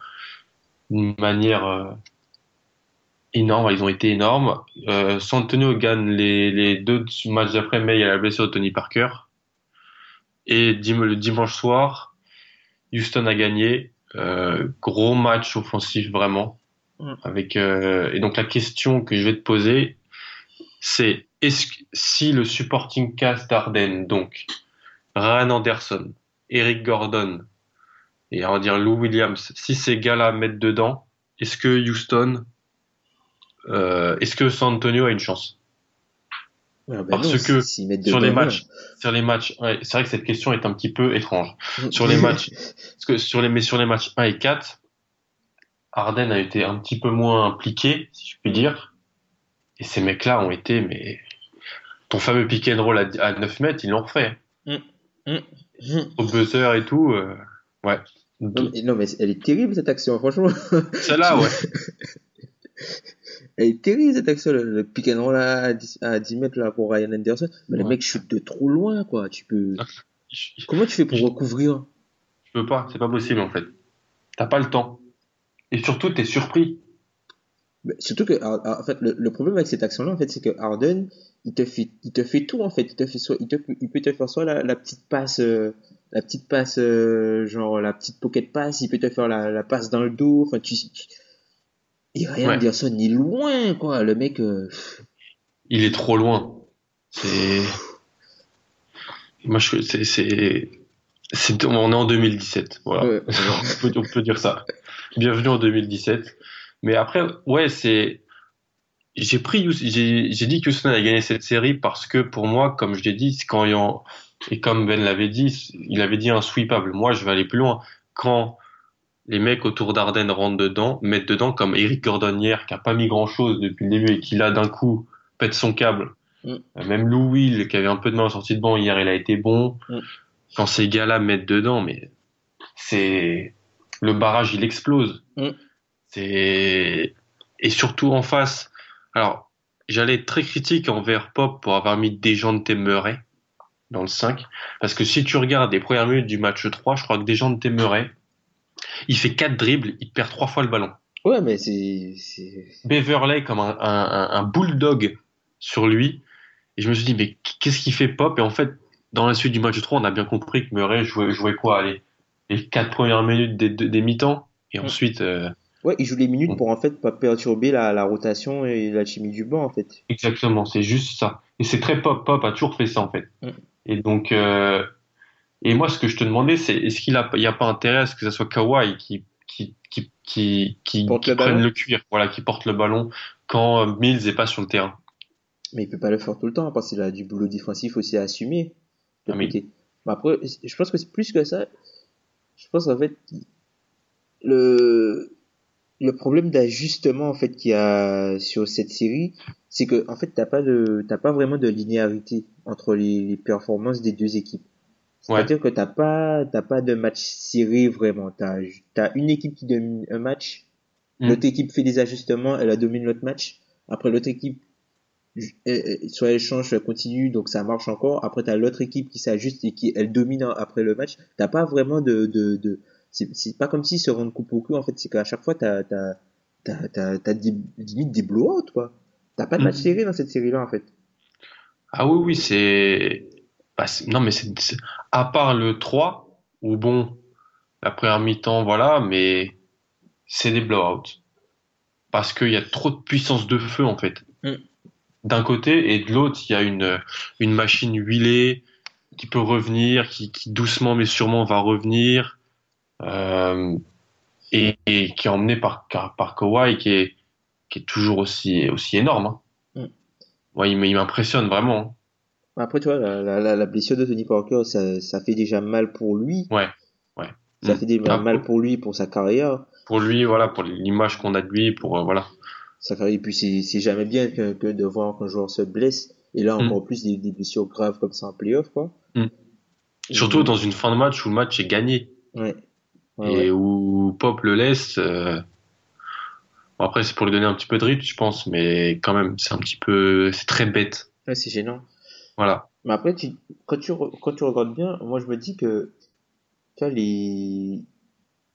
B: d'une manière euh, énorme, ils ont été énormes. Euh, San Antonio gagne les, les deux matchs d'après, mais il y a la blessure de Tony Parker. Et dim- le dimanche soir, Houston a gagné. Euh, gros match offensif vraiment.
C: Mm.
B: Avec et donc la question que je vais te poser, c'est est-ce que si le supporting cast d'Arden, donc Ryan Anderson, Eric Gordon et on va dire Lou Williams, si ces gars-là mettent dedans, est-ce que Houston, euh, est-ce que San Antonio a une chance?
C: Ouais, ben
B: Parce
C: non,
B: que
C: si-
B: sur les matchs, sur les matchs, ouais, c'est vrai que cette question est un petit peu étrange. Sur les matchs, parce que sur les mais sur les matchs 1 et 4, Arden a été un petit peu moins impliqué, si je puis dire. Et ces mecs-là ont été, mais ton fameux pick and roll à, à 9 mètres, ils l'ont refait.
C: Hum.
B: Au buzzer et tout, euh, ouais.
C: Non, mais, non, mais elle est terrible cette action, franchement.
B: Celle-là, ouais.
C: Elle est terrible cette action, le, le pick and roll à 10, à 10 mètres là pour Ryan Anderson. Mais le
B: Ouais.
C: mec chute de trop loin, quoi. Tu peux.
B: Je, je
C: Comment tu fais pour recouvrir
B: peux pas, c'est pas possible en fait. T'as pas le temps. Et surtout, t'es surpris.
C: Mais Surtout que, en fait, le, le problème avec cette action-là, en fait, c'est que Harden, il te fait, il te fait tout, en fait. Il te fait soit, il, te, il peut te faire soit la, la petite passe, euh, la petite passe, euh, genre la petite pocket pass, il peut te faire la, la passe dans le dos. Enfin, tu, tu- et Ryan
B: Ouais.
C: Anderson, il est loin, quoi. Le mec, euh,
B: Il est trop loin. C'est. Moi, je, c'est, on est en 2017. Voilà.
C: ouais.
B: on, peut, on peut dire ça. Bienvenue en 2017. Mais après, ouais, c'est. J'ai pris, j'ai, dit que Houston a gagné cette série parce que pour moi, comme je l'ai dit, quand il y en- et comme Ben l'avait dit, il avait dit un sweepable. Moi, je vais aller plus loin. Quand les mecs autour d'Arden rentrent dedans, mettent dedans, comme Eric Gordon hier, qui a pas mis grand chose depuis le début et qui là, d'un coup, pète son câble.
C: Mm.
B: Euh, Même Lou Will, qui avait un peu de mal en sortie de banc hier, il a été bon.
C: Mm.
B: Quand ces gars-là mettent dedans, mais c'est, le barrage, il explose.
C: Mm.
B: C'est, et surtout en face. Alors, j'allais être très critique envers Pop pour avoir mis Dejounte Murray dans le 5. Parce que si tu regardes les premières minutes du match 3, je crois que Dejounte Murray, il fait 4 dribbles, il perd 3 fois le ballon.
C: Ouais, mais c'est,
B: Beverley comme un, un, un- un bulldog sur lui. Et je me suis dit, mais qu'est-ce qu'il fait Pop? Et en fait, dans la suite du match 3, on a bien compris que Murray jouait, jouait quoi? Allez, les 4 premières minutes des, des mi-temps. Et ensuite, euh,
C: ouais, il joue les minutes pour, en fait, pas perturber la, la rotation et la chimie du banc, en fait.
B: Exactement, c'est juste ça. Et c'est très pop, pop a toujours fait ça en fait.
C: Mm.
B: Et donc, euh, et moi ce que je te demandais, c'est est-ce qu'il a, il y a pas intérêt à ce que ça soit Kawhi qui qui qui qui qui,
C: Porte
B: qui
C: le
B: prenne
C: ballon.
B: le cuir, voilà, qui porte le ballon quand euh, Mills est pas sur le terrain.
C: Mais il peut pas le faire tout le temps parce qu'il a du boulot défensif aussi à assumer. de
B: Ah, mais-
C: côté. Mais après, je pense que c'est plus que ça. Je pense en fait le le problème d'ajustement en fait qu'il y a sur cette série, c'est que en fait t'as pas de t'as pas vraiment de linéarité entre les, les performances des deux équipes.
B: Ouais.
C: C'est-à-dire que t'as pas t'as pas de match serré vraiment. T'as t'as une équipe qui domine un match,
B: Mm.
C: l'autre équipe fait des ajustements, elle domine l'autre match. Après l'autre équipe euh, euh, soit elle change, soit elle continue, donc ça marche encore. Après t'as l'autre équipe qui s'ajuste et qui elle domine après le match. T'as pas vraiment de de, de c'est pas comme s'ils se rendent coupe au cul en fait. C'est qu'à chaque fois t'as t'as t'as t'as t'as des limite des blowouts quoi. T'as pas de match
B: Mm.
C: serré dans cette série là en fait.
B: Ah oui oui c'est, bah, non mais c'est, à part le 3 où bon La première mi-temps, voilà, mais c'est des blowouts. Parce qu'il y a trop de puissance de feu, en fait.
C: Mm.
B: D'un côté, et de l'autre, il y a une, une machine huilée qui peut revenir, qui, qui doucement mais sûrement va revenir, et, et qui est emmené par, par, Kawhi, qui est, qui est toujours aussi, aussi énorme. Hein.
C: Mm.
B: Ouais, il m'impressionne vraiment.
C: Après, tu vois, la, la, la- la blessure de Tony Parker, ça, ça fait déjà mal pour lui.
B: Ouais, ouais.
C: Ça
B: Mm.
C: fait déjà
B: Ah,
C: mal pour lui, pour sa carrière.
B: Pour lui, voilà, pour l'image qu'on a de lui, pour, euh, voilà.
C: Sa carrière, et puis c'est jamais bien que, que de voir qu'un joueur se blesse. Et là,
B: Mm.
C: encore plus des, des blessures graves comme ça en playoff, quoi.
B: Mm. Surtout dans une fin de match où le match est gagné.
C: Ouais. Ouais,
B: et
C: ouais.
B: où Pop le laisse. euh, bon, après, c'est pour lui donner un petit peu de rythme, je pense, mais quand même, c'est un petit peu, c'est très bête.
C: Ouais, c'est gênant.
B: Voilà.
C: Mais après, tu, quand, tu, re- quand tu regardes bien, moi je me dis que tu vois, les,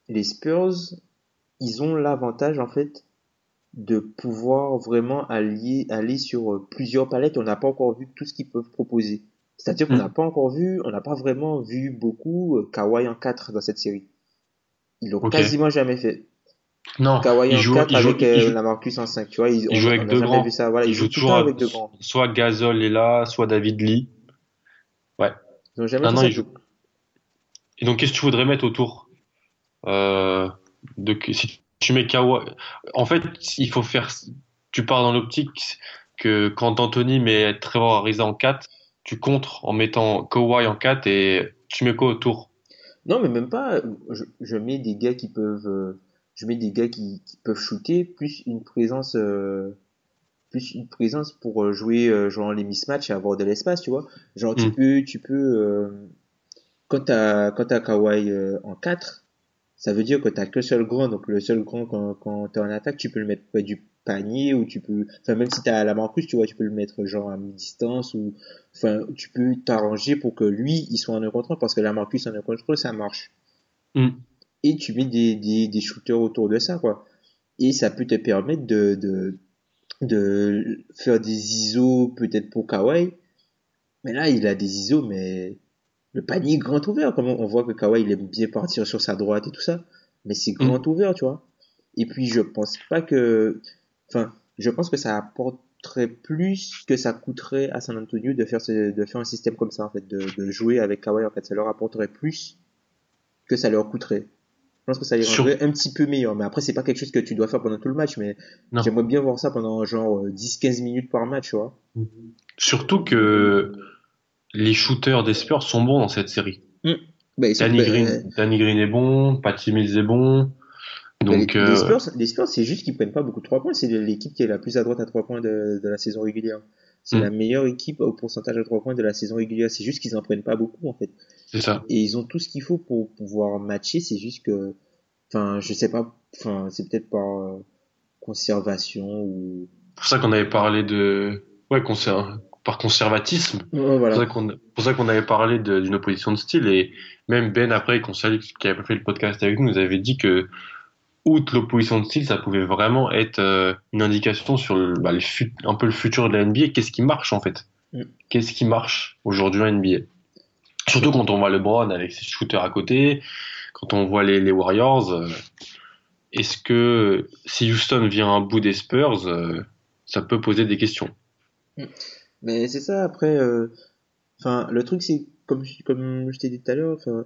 C: les Spurs, ils ont l'avantage en fait de pouvoir vraiment allier, aller sur plusieurs palettes. On n'a pas encore vu tout ce qu'ils peuvent proposer. C'est-à-dire qu'on
B: Mm.
C: n'a pas encore vu, on n'a pas vraiment vu beaucoup euh, Kawhi en 4 dans cette série. Ils l'ont
B: Ok.
C: quasiment jamais fait.
B: Non,
C: Kawhi
B: il
C: en
B: joue,
C: 4
B: il joue,
C: avec euh,
B: joue-
C: la Marcus en 5, tu vois. Ils,
B: il
C: on-
B: joue avec deux grands.
C: vu ça. Voilà,
B: il
C: ils
B: joue
C: jouent tout le
B: toujours
C: temps
B: avec,
C: deux grands.
B: soit Gasol est là, soit David Lee. Ouais.
C: Ils ont jamais fait
B: non,
C: ça.
B: il joue. Et donc, qu'est-ce que tu voudrais mettre autour euh, de si tu mets Kawhi En fait, il faut faire. Tu pars dans l'optique que quand Anthony met Trevor Ariza en 4, tu contres en mettant Kawhi en 4 et tu mets quoi autour?
C: Non, mais même pas. Je, je mets des gars qui peuvent, euh, je mets des gars qui, qui peuvent shooter, plus une présence, euh, plus une présence pour euh, jouer euh, genre les mismatchs et avoir de l'espace, tu vois. Genre tu
B: Mm.
C: peux, tu peux, euh, quand t'as quand t'as Kawhi euh, en 4, ça veut dire que t'as qu'un seul grand, donc le seul grand quand quand t'es en attaque, tu peux le mettre près du panier ou tu peux, enfin même si t'as la Marcus, tu vois, tu peux le mettre genre à mi-distance ou, enfin tu peux t'arranger pour que lui il soit en un contre un parce que la Marcus en un contre un, ça marche
B: Mm.
C: et tu mets des, des, des shooters autour de ça, quoi. Et ça peut te permettre de, de, de faire des ISO peut-être pour Kawhi. Mais là, il a des ISO, mais le panier est grand ouvert. Comme on voit que Kawhi, il aime bien partir sur sa droite et tout ça. Mais c'est grand ouvert, tu vois. Et puis, je pense pas que, enfin, je pense que ça apporterait plus que ça coûterait à San Antonio de faire ce, de faire un système comme ça, en fait, de, de jouer avec Kawhi, en fait. Ça leur apporterait plus que ça leur coûterait. Je pense que ça les rendrait un petit peu meilleurs. Mais après, c'est pas quelque chose que tu dois faire pendant tout le match, mais j'aimerais bien voir ça pendant genre euh, 10-15 minutes par match, tu vois.
B: Surtout que les shooters des Spurs sont bons dans cette série.
C: Bah, sont-
B: Danny Green,
C: euh,
B: Danny Green est bon, Patty Mills est bon.
C: bah,
B: Donc,
C: les,
B: euh,
C: Spurs, les Spurs, c'est juste qu'ils prennent pas beaucoup de 3 points. C'est l'équipe qui est la plus à droite à 3 points de, de la saison régulière. C'est
B: Mm.
C: la meilleure équipe au pourcentage à 3 points de la saison régulière. C'est juste qu'ils en prennent pas beaucoup, en fait.
B: c'est ça.
C: Et ils ont tout ce qu'il faut pour pouvoir matcher. C'est juste que, enfin, je sais pas, enfin, c'est peut-être par euh, conservation ou.
B: C'est pour ça qu'on avait parlé de, ouais, conser- par conservatisme.
C: Ouais,
B: C'est pour ça qu'on avait parlé d'une opposition de style et même Ben après qu'on salue qui avait fait le podcast avec nous nous avait dit que outre l'opposition de style ça pouvait vraiment être euh, une indication sur le, bah, le un peu le futur de la NBA qu'est-ce qui marche en fait?
C: Mm.
B: qu'est-ce qui marche aujourd'hui en NBA surtout quand on voit LeBron avec ses shooters à côté quand on voit les, les Warriors euh, est-ce que si Houston vient à bout des Spurs euh, ça peut poser des questions?
C: Mais c'est ça, après, euh, enfin, le truc, c'est, comme, comme je t'ai dit tout à l'heure, enfin,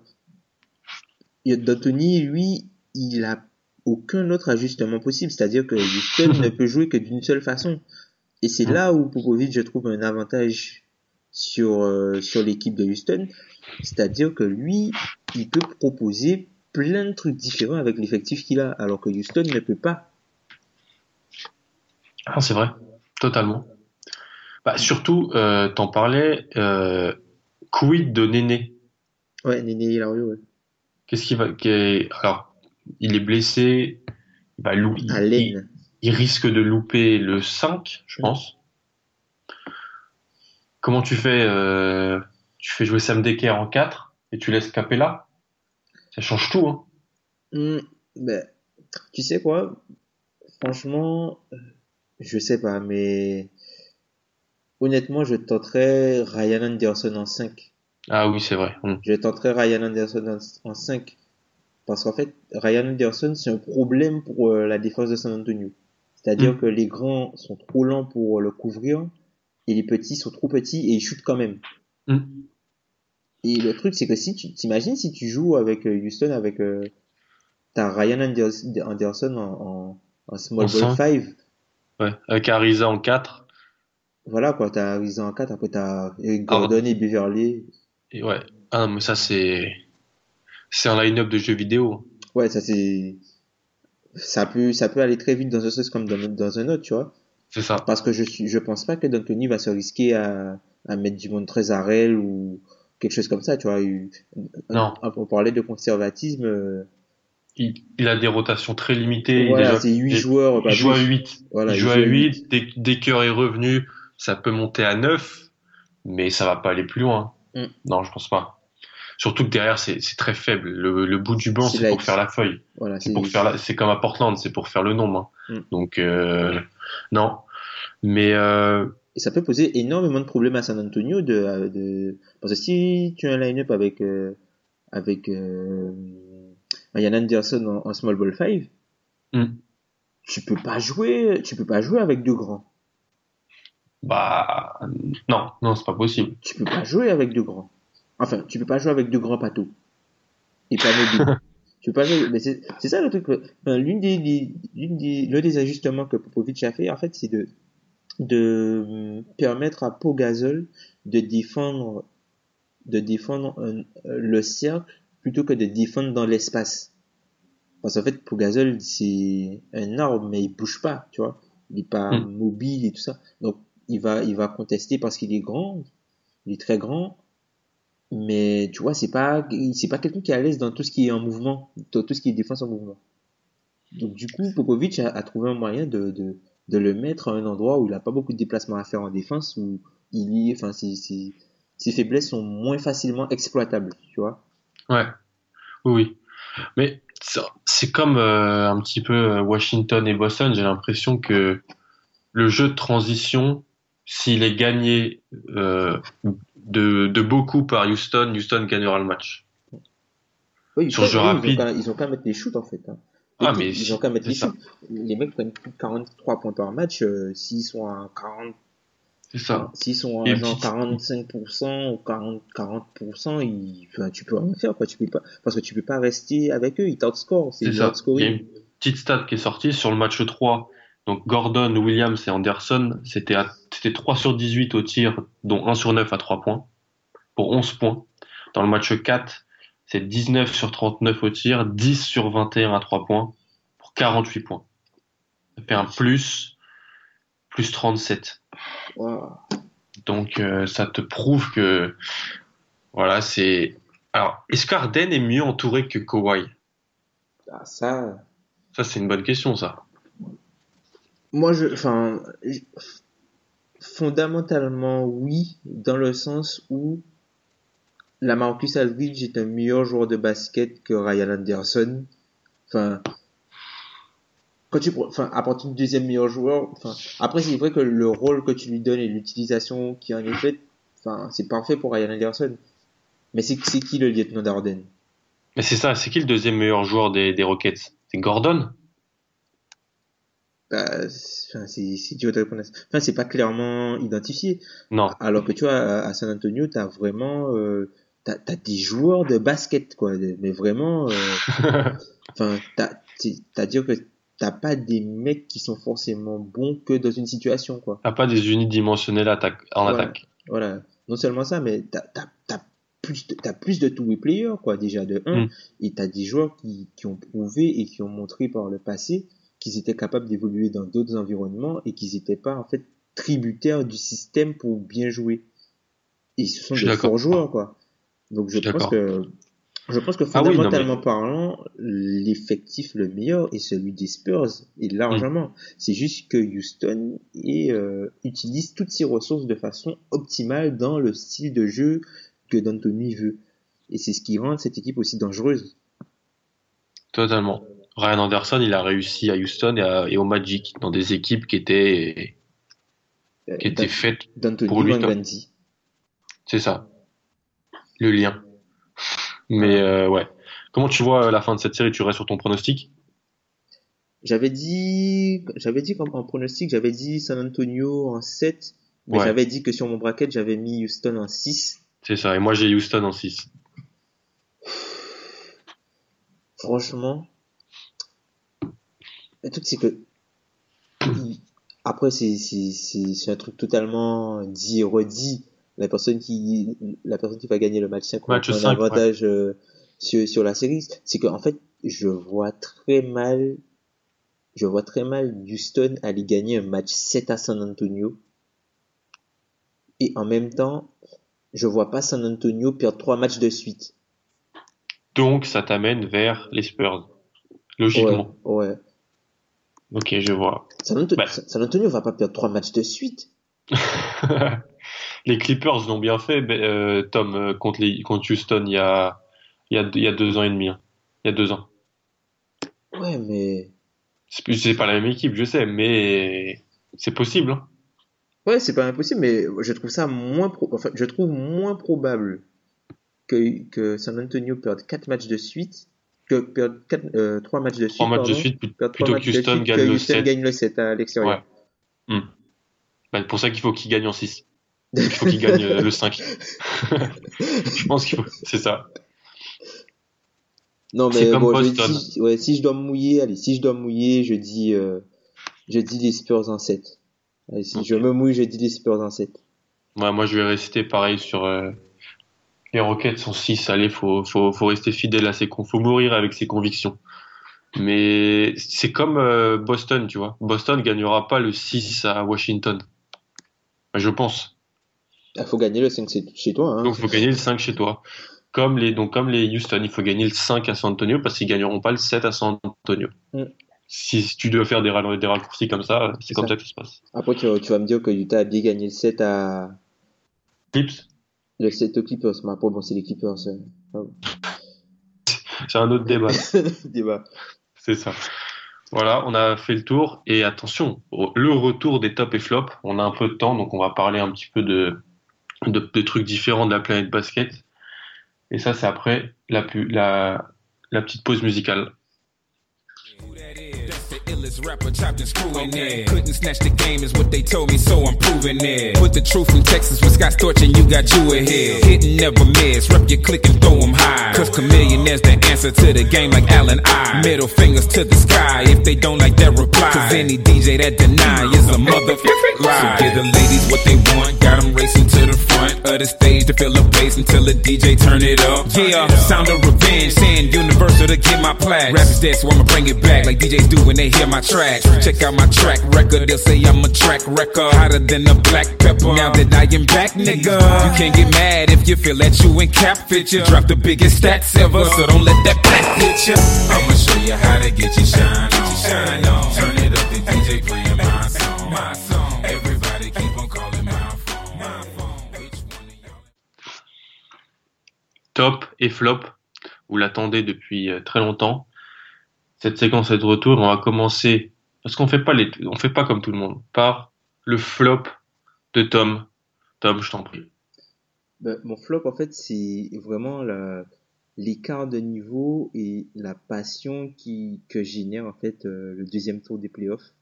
C: D'Antoni, lui, il a aucun autre ajustement possible, c'est-à-dire que Houston ne peut jouer que d'une seule façon. Et c'est là où Popovic, je trouve, un avantage sur, euh, sur l'équipe de Houston, c'est-à-dire que lui, il peut proposer plein de trucs différents avec l'effectif qu'il a, alors que Houston ne peut pas.
B: Ah, c'est vrai, totalement. Bah, surtout, euh, t'en parlais, euh, quid de Néné?
C: Ouais, Néné Hilario, ouais.
B: Qu'est-ce qu'il va, alors, il est blessé, il va il, il, il risque de louper le 5, je pense. Comment tu fais, euh, tu fais jouer Sam Decker en 4 et tu laisses Capella? Ça change tout, hein.
C: Hmm, ben, tu sais quoi? Franchement, euh, je sais pas, mais honnêtement, je tenterais Ryan Anderson en 5.
B: Ah oui, c'est vrai. Hum.
C: Je tenterais Ryan Anderson en, en 5. Parce qu'en fait, Ryan Anderson, c'est un problème pour euh, la défense de San Antonio. C'est-à-dire
B: Mm.
C: que les grands sont trop lents pour le couvrir et les petits sont trop petits et ils shootent quand même.
B: Mm.
C: Et le truc, c'est que si tu t'imagines si tu joues avec euh, Houston, avec euh, t'as Ryan Anders- Anderson en, en, en small
B: En
C: ball
B: cinq.
C: 5,
B: Ouais. Avec Ariza en 4.
C: Voilà quoi, t'as Ariza en 4, après t'as Eric
B: Ah.
C: Gordon et Beverly.
B: Et ouais. Ah non, mais ça, c'est. C'est un line-up de jeux vidéo.
C: Ouais, ça c'est. Ça peut, ça peut aller très vite dans un sens comme dans, dans un autre, tu vois.
B: C'est ça.
C: Parce que je suis, je pense pas que D'Antoni va se risquer à, à mettre du monde très à réel ou quelque chose comme ça, tu vois. Il-
B: Non.
C: On, on parlait de conservatisme. euh,
B: Il, il a des rotations très limitées.
C: voilà, c'est 8
B: il-
C: joueurs.
B: Il joue à
C: plus.
B: 8.
C: Voilà,
B: il joue à 8. Dès, dès qu'Heure est revenu, ça peut monter à 9. Mais ça va pas aller plus loin.
C: Mm.
B: Non, je pense pas. Surtout que derrière, c'est très faible. Le, le bout du banc,
C: C'est
B: pour faire la feuille.
C: Voilà,
B: C'est pour faire la, c'est comme à Portland, c'est pour faire le nombre. hein.
C: Mm.
B: Donc, euh, non. Mais, euh,
C: Et ça peut poser énormément de problèmes à San Antonio de, euh, de... parce que si tu as un line-up avec euh, avec euh, Ryan Anderson en, en small ball 5,
B: Mm.
C: tu peux pas jouer, tu peux pas jouer avec deux grands.
B: Bah, non, non, c'est pas possible.
C: Tu peux pas jouer avec deux grands. Enfin, tu peux pas jouer avec deux grands patos. Et pas mobiles. tu peux pas jouer, mais c'est ça le truc. enfin, l'une des, des, l'une des, l'un des ajustements que Popovic a fait, en fait, c'est de, de hum, permettre à Pogazol de défendre, de défendre un- euh, le cercle plutôt que de défendre dans l'espace. Parce qu'en fait, Pogazol, c'est un arbre, mais il bouge pas, tu vois. Il est pas
B: Mm.
C: mobile et tout ça. Donc, il va, il va contester parce qu'il est grand. Il est très grand. Mais, tu vois, c'est pas, c'est pas quelqu'un qui est à l'aise dans tout ce qui est en mouvement, dans tout ce qui est défense en mouvement. Donc, du coup, Popovic a, trouvé un moyen de, de, de le mettre à un endroit où il a pas beaucoup de déplacements à faire en défense, où il enfin, ses, ses, ses faiblesses sont moins facilement exploitables, tu vois.
B: Ouais. Oui. Mais c'est comme euh, un petit peu euh, Washington et Boston. J'ai l'impression que le jeu de transition, s'il est gagné euh, de, de beaucoup par Houston, Houston gagnera le match.
C: Oui,
B: Sur jeu rapide.
C: qu'à- Ils ont qu'à mettre les shoots, en fait. Hein.
B: Ah, mais
C: ils ont qu'à mettre
B: ça.
C: shoots. Les mecs prennent plus de 43 points par match, euh, s'ils sont à 40,
B: C'est ça.
C: s'ils sont à
B: une
C: genre
B: petite-
C: 45% ou 40, 40%, ils, enfin, tu peux rien faire, quoi. Tu peux pas, parce que tu peux pas rester avec eux, ils t'outscorent. C'est
B: ça. Il y a une petite stat qui est sortie sur le match 3. Donc Gordon, Williams et Anderson, c'était à- c'était 3 sur 18 au tir, dont 1 sur 9 à 3 points, pour 11 points. Dans le match 4, c'est 19 sur 39 au tir, 10 sur 21 à 3 points, pour 48 points. Ça fait un plus, plus 37.
C: Waouh.
B: Donc euh, ça te prouve que, voilà, c'est... Alors, est-ce qu'Arden est mieux entouré que Kawhi?
C: Ah, ça,
B: Ça, c'est une bonne question, ça.
C: Moi, je, enfin, fondamentalement, oui, dans le sens où la Marcus Aldridge est un meilleur joueur de basket que Ryan Anderson. Enfin, quand tu, enfin, partir du deuxième meilleur joueur, enfin, après, c'est vrai que le rôle que tu lui donnes et l'utilisation qui en est faite, enfin, c'est parfait pour Ryan Anderson. Mais c'est, qui le lieutenant d'Arden?
B: Mais c'est ça, c'est qui le deuxième meilleur joueur des Rockets? C'est Gordon?
C: Bah, répondre à ça. Enfin, c'est pas clairement identifié.
B: Non.
C: Alors que tu vois, à à San Antonio, t'as vraiment, euh, t'as, t'as des joueurs de basket, quoi. Mais vraiment, euh, enfin, t'as, c'est- c'est-à-dire que t'as pas des mecs qui sont forcément bons que dans une situation, quoi.
B: T'as pas des unidimensionnels attaque, en
C: Voilà.
B: attaque.
C: Voilà. Non seulement ça, mais t'as, t'as, t'as plus de, t'as plus de two-way players, quoi, déjà, de un.
B: Mm.
C: Et t'as des joueurs qui, qui ont prouvé et qui ont montré par le passé qu'ils étaient capables d'évoluer dans d'autres environnements et qu'ils étaient pas, en fait, tributaires du système pour bien jouer. Et ce sont des forts joueurs, quoi. Donc, je pense que, je pense que
B: Ah oui,
C: fondamentalement parlant, l'effectif le meilleur est celui des Spurs, et largement. C'est juste que Houston est, euh, utilise toutes ses ressources de façon optimale dans le style de jeu que D'Antoni veut. Et c'est ce qui rend cette équipe aussi dangereuse.
B: Totalement. Ryan Anderson, il a réussi à Houston et, à- et au Magic, dans des équipes qui étaient,
C: Euh,
B: qui étaient faites. Pour lui. C'est ça. Le lien. Mais euh, ouais. Comment tu vois la fin de cette série? Tu restes sur ton pronostic?
C: J'avais dit, j'avais dit comme en pronostic, j'avais dit San Antonio en 7, mais
B: Ouais.
C: j'avais dit que sur mon bracket, j'avais mis Houston en 6.
B: C'est ça. Et moi, j'ai Houston en 6.
C: Franchement, le truc c'est que après c'est c'est c'est c'est un truc totalement dit et redit. La personne qui la personne qui va gagner le match 5
B: Match
C: a un
B: 5,
C: avantage euh, sur sur la série. C'est que en fait, je vois très mal je vois très mal Houston aller gagner un match 7 à San Antonio. Et en même temps, je vois pas San Antonio perdre trois matchs de suite.
B: Donc, ça t'amène vers les Spurs. Logiquement.
C: Ouais, ouais.
B: Ok, je vois.
C: San, Anto-
B: Bah.
C: San Antonio va pas perdre trois matchs de suite.
B: les Clippers l'ont bien fait, ben, euh, Tom, euh, contre, les, contre Houston il y a, il y, a, il y a deux ans et demi. hein. Il y a deux ans.
C: Ouais, mais
B: C'est pas la même équipe, je sais, mais c'est possible. hein.
C: ouais, c'est pas impossible, mais je trouve ça moins pro... enfin, je trouve moins probable que que San Antonio perde quatre matchs de suite que perdre euh, trois matchs de suite.
B: Trois matchs de suite, plutôt que Houston gagne
C: que
B: le
C: Houston
B: 7.
C: gagne le 7 à l'extérieur.
B: Ben, c'est pour ça qu'il faut qu'il gagne en 6. Il faut qu'il gagne euh, le 5. je pense qu'il faut. C'est ça.
C: Non, mais
B: comme
C: bon, je dis, ouais, si je dois me mouiller, allez, si je dois me mouiller, je dis, euh, je dis les Spurs en 7. Allez, si
B: Ok.
C: je me mouille, je dis les Spurs en 7.
B: Ouais, moi, je vais rester pareil sur euh, les Rockets sont 6. Allez, faut, faut, faut rester fidèle à ses con, faut mourir avec ses convictions. Mais c'est comme euh, Boston, tu vois. Boston gagnera pas le 6 à Washington. Je pense.
C: Il faut gagner le 5 chez- toi, hein.
B: Donc, il faut gagner le 5 chez toi. Comme les, donc, comme les Houston, il faut gagner le 5 à San Antonio parce qu'ils gagneront pas le 7 à San Antonio.
C: Mm.
B: Si, tu dois faire des, ralo- des raccourcis comme ça, c'est comme
C: ça.
B: ça que ça se passe.
C: Après, tu, vas- tu vas me dire que Utah a bien gagné le 7 à,
B: Clips,
C: le 7 aux Clippers. Mais après, bon, c'est les Clippers. euh. Ah
B: c'est un autre débat.
C: Débat.
B: C'est ça. Voilà, on a fait le tour. Et attention, le retour des top et flop. On a un peu de temps, donc on va parler un petit peu de, de, de trucs différents de la planète basket. Et ça, c'est après la, la, la petite pause musicale.
E: Illest rapper chopped and screwing it. Couldn't snatch the game is what they told me, so I'm proving it. Put the truth in Texas with Scott Storch and you got you ahead. Hit and never miss, rep your click and throw 'em high. Cause chameleon is the answer to the game like Allen I. Middle fingers to the sky if they don't like that reply. Cause any DJ that deny is a motherfucking lie. So give the ladies what they want, got 'em racing to the front of the stage to fill the place until the DJ turn it up. Yeah, sound of revenge, saying universal to get my plaque. Rap is dead, so I'ma bring it back like DJs do when they hear my track. Check out my track record, they'll say I'm a track record. Hotter than a black pepper. Now that I back, nigga, you can't get mad if you feel that you in cap fit ya. Drop the biggest stats ever, so don't let that black hit. I'ma show you how to get shine?
B: Top et flop. Vous l'attendez depuis euh, très longtemps. Cette séquence est de retour. On va commencer parce qu'on fait pas les, on fait pas comme tout le monde. Par le flop de Tom. Tom, je t'en prie.
C: Ben, mon flop, en fait, c'est vraiment l'écart de niveau et la passion qui, que génère, en fait, euh, le deuxième tour des playoffs.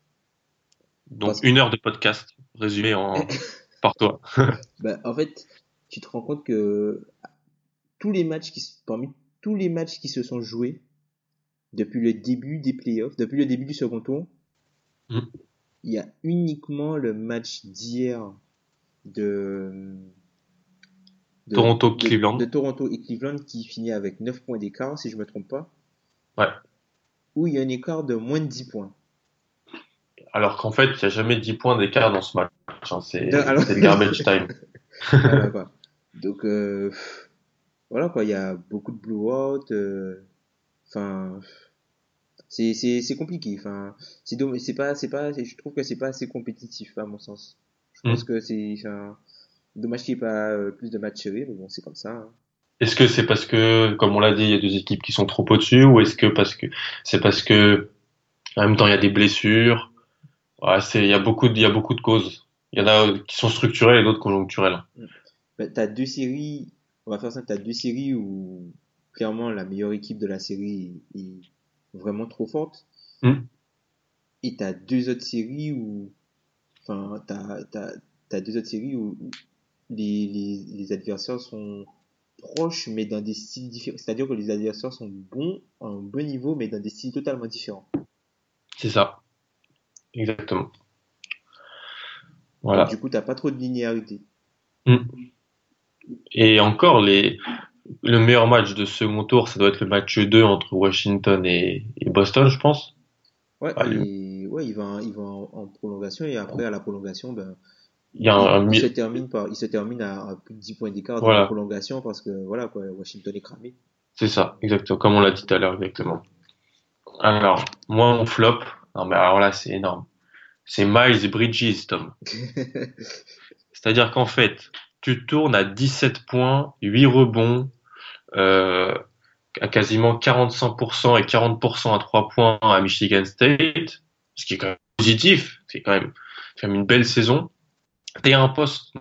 B: Donc
C: Parce-
B: une heure de podcast résumé en par toi.
C: Ben, en fait, tu te rends compte que tous les matchs qui, parmi tous les matchs qui se sont joués depuis le début des playoffs, depuis le début du second tour,
B: Mm.
C: il y a uniquement le match d'hier de, de-
B: Toronto,
C: de-
B: Cleveland.
C: de Toronto et Cleveland qui finit avec 9 points d'écart, si je me trompe pas.
B: Ouais.
C: Où il y a un écart de moins de 10 points.
B: Alors qu'en fait, il n'y a jamais 10 points d'écart dans ce match. hein. C'est
C: alors-
B: garbage time.
C: Voilà, quoi. Donc euh, voilà quoi, il y a beaucoup de blowout. euh, Enfin, c'est c'est c'est compliqué. Enfin, c'est c'est pas c'est pas je trouve que c'est pas assez compétitif à mon sens. Je pense que c'est enfin, dommage qu'il n'y ait pas euh, plus de matchs serrés, mais bon c'est comme ça. hein.
B: Est-ce que c'est parce que, comme on l'a dit, il y a deux équipes qui sont trop au-dessus, ou est-ce que parce que c'est parce que en même temps il y a des blessures? Ouais, c'est il y a beaucoup de, il y a beaucoup de causes. Il y en a qui sont structurelles et d'autres conjoncturelles.
C: Ben, t'as deux séries, on va faire ça, t'as deux séries où clairement la meilleure équipe de la série est vraiment trop forte.
B: Mm.
C: Et t'as deux autres séries où, enfin, t'as, t'as, t'as deux autres séries où, les, les, les adversaires sont proches, mais dans des styles différents. C'est-à-dire que les adversaires sont bons, à un bon niveau, mais dans des styles totalement différents.
B: C'est ça. Exactement. Voilà.
C: Du coup, t'as pas trop de linéarité.
B: Et encore, les, le meilleur match de second tour, ça doit être le match 2 entre Washington et, et Boston, je pense.
C: Ouais, et, ouais, il va, il va en, en prolongation, et après, à la prolongation, ben,
B: Il y a un, un
C: il,
B: mi-
C: se termine par, il se termine à, à plus de 10 points d'écart dans
B: Voilà.
C: la prolongation parce que, voilà, quoi, Washington est cramé.
B: C'est ça, exactement, comme on l'a dit tout à l'heure, exactement. Alors, moi, mon flop, non mais alors là, c'est énorme. C'est Miles Bridges, Tom. C'est-à-dire qu'en fait, tu tournes à 17 points, 8 rebonds, euh, à quasiment 45% et 40% à 3 points à Michigan State, ce qui est quand même positif, c'est quand même, une belle saison. T'es un poste,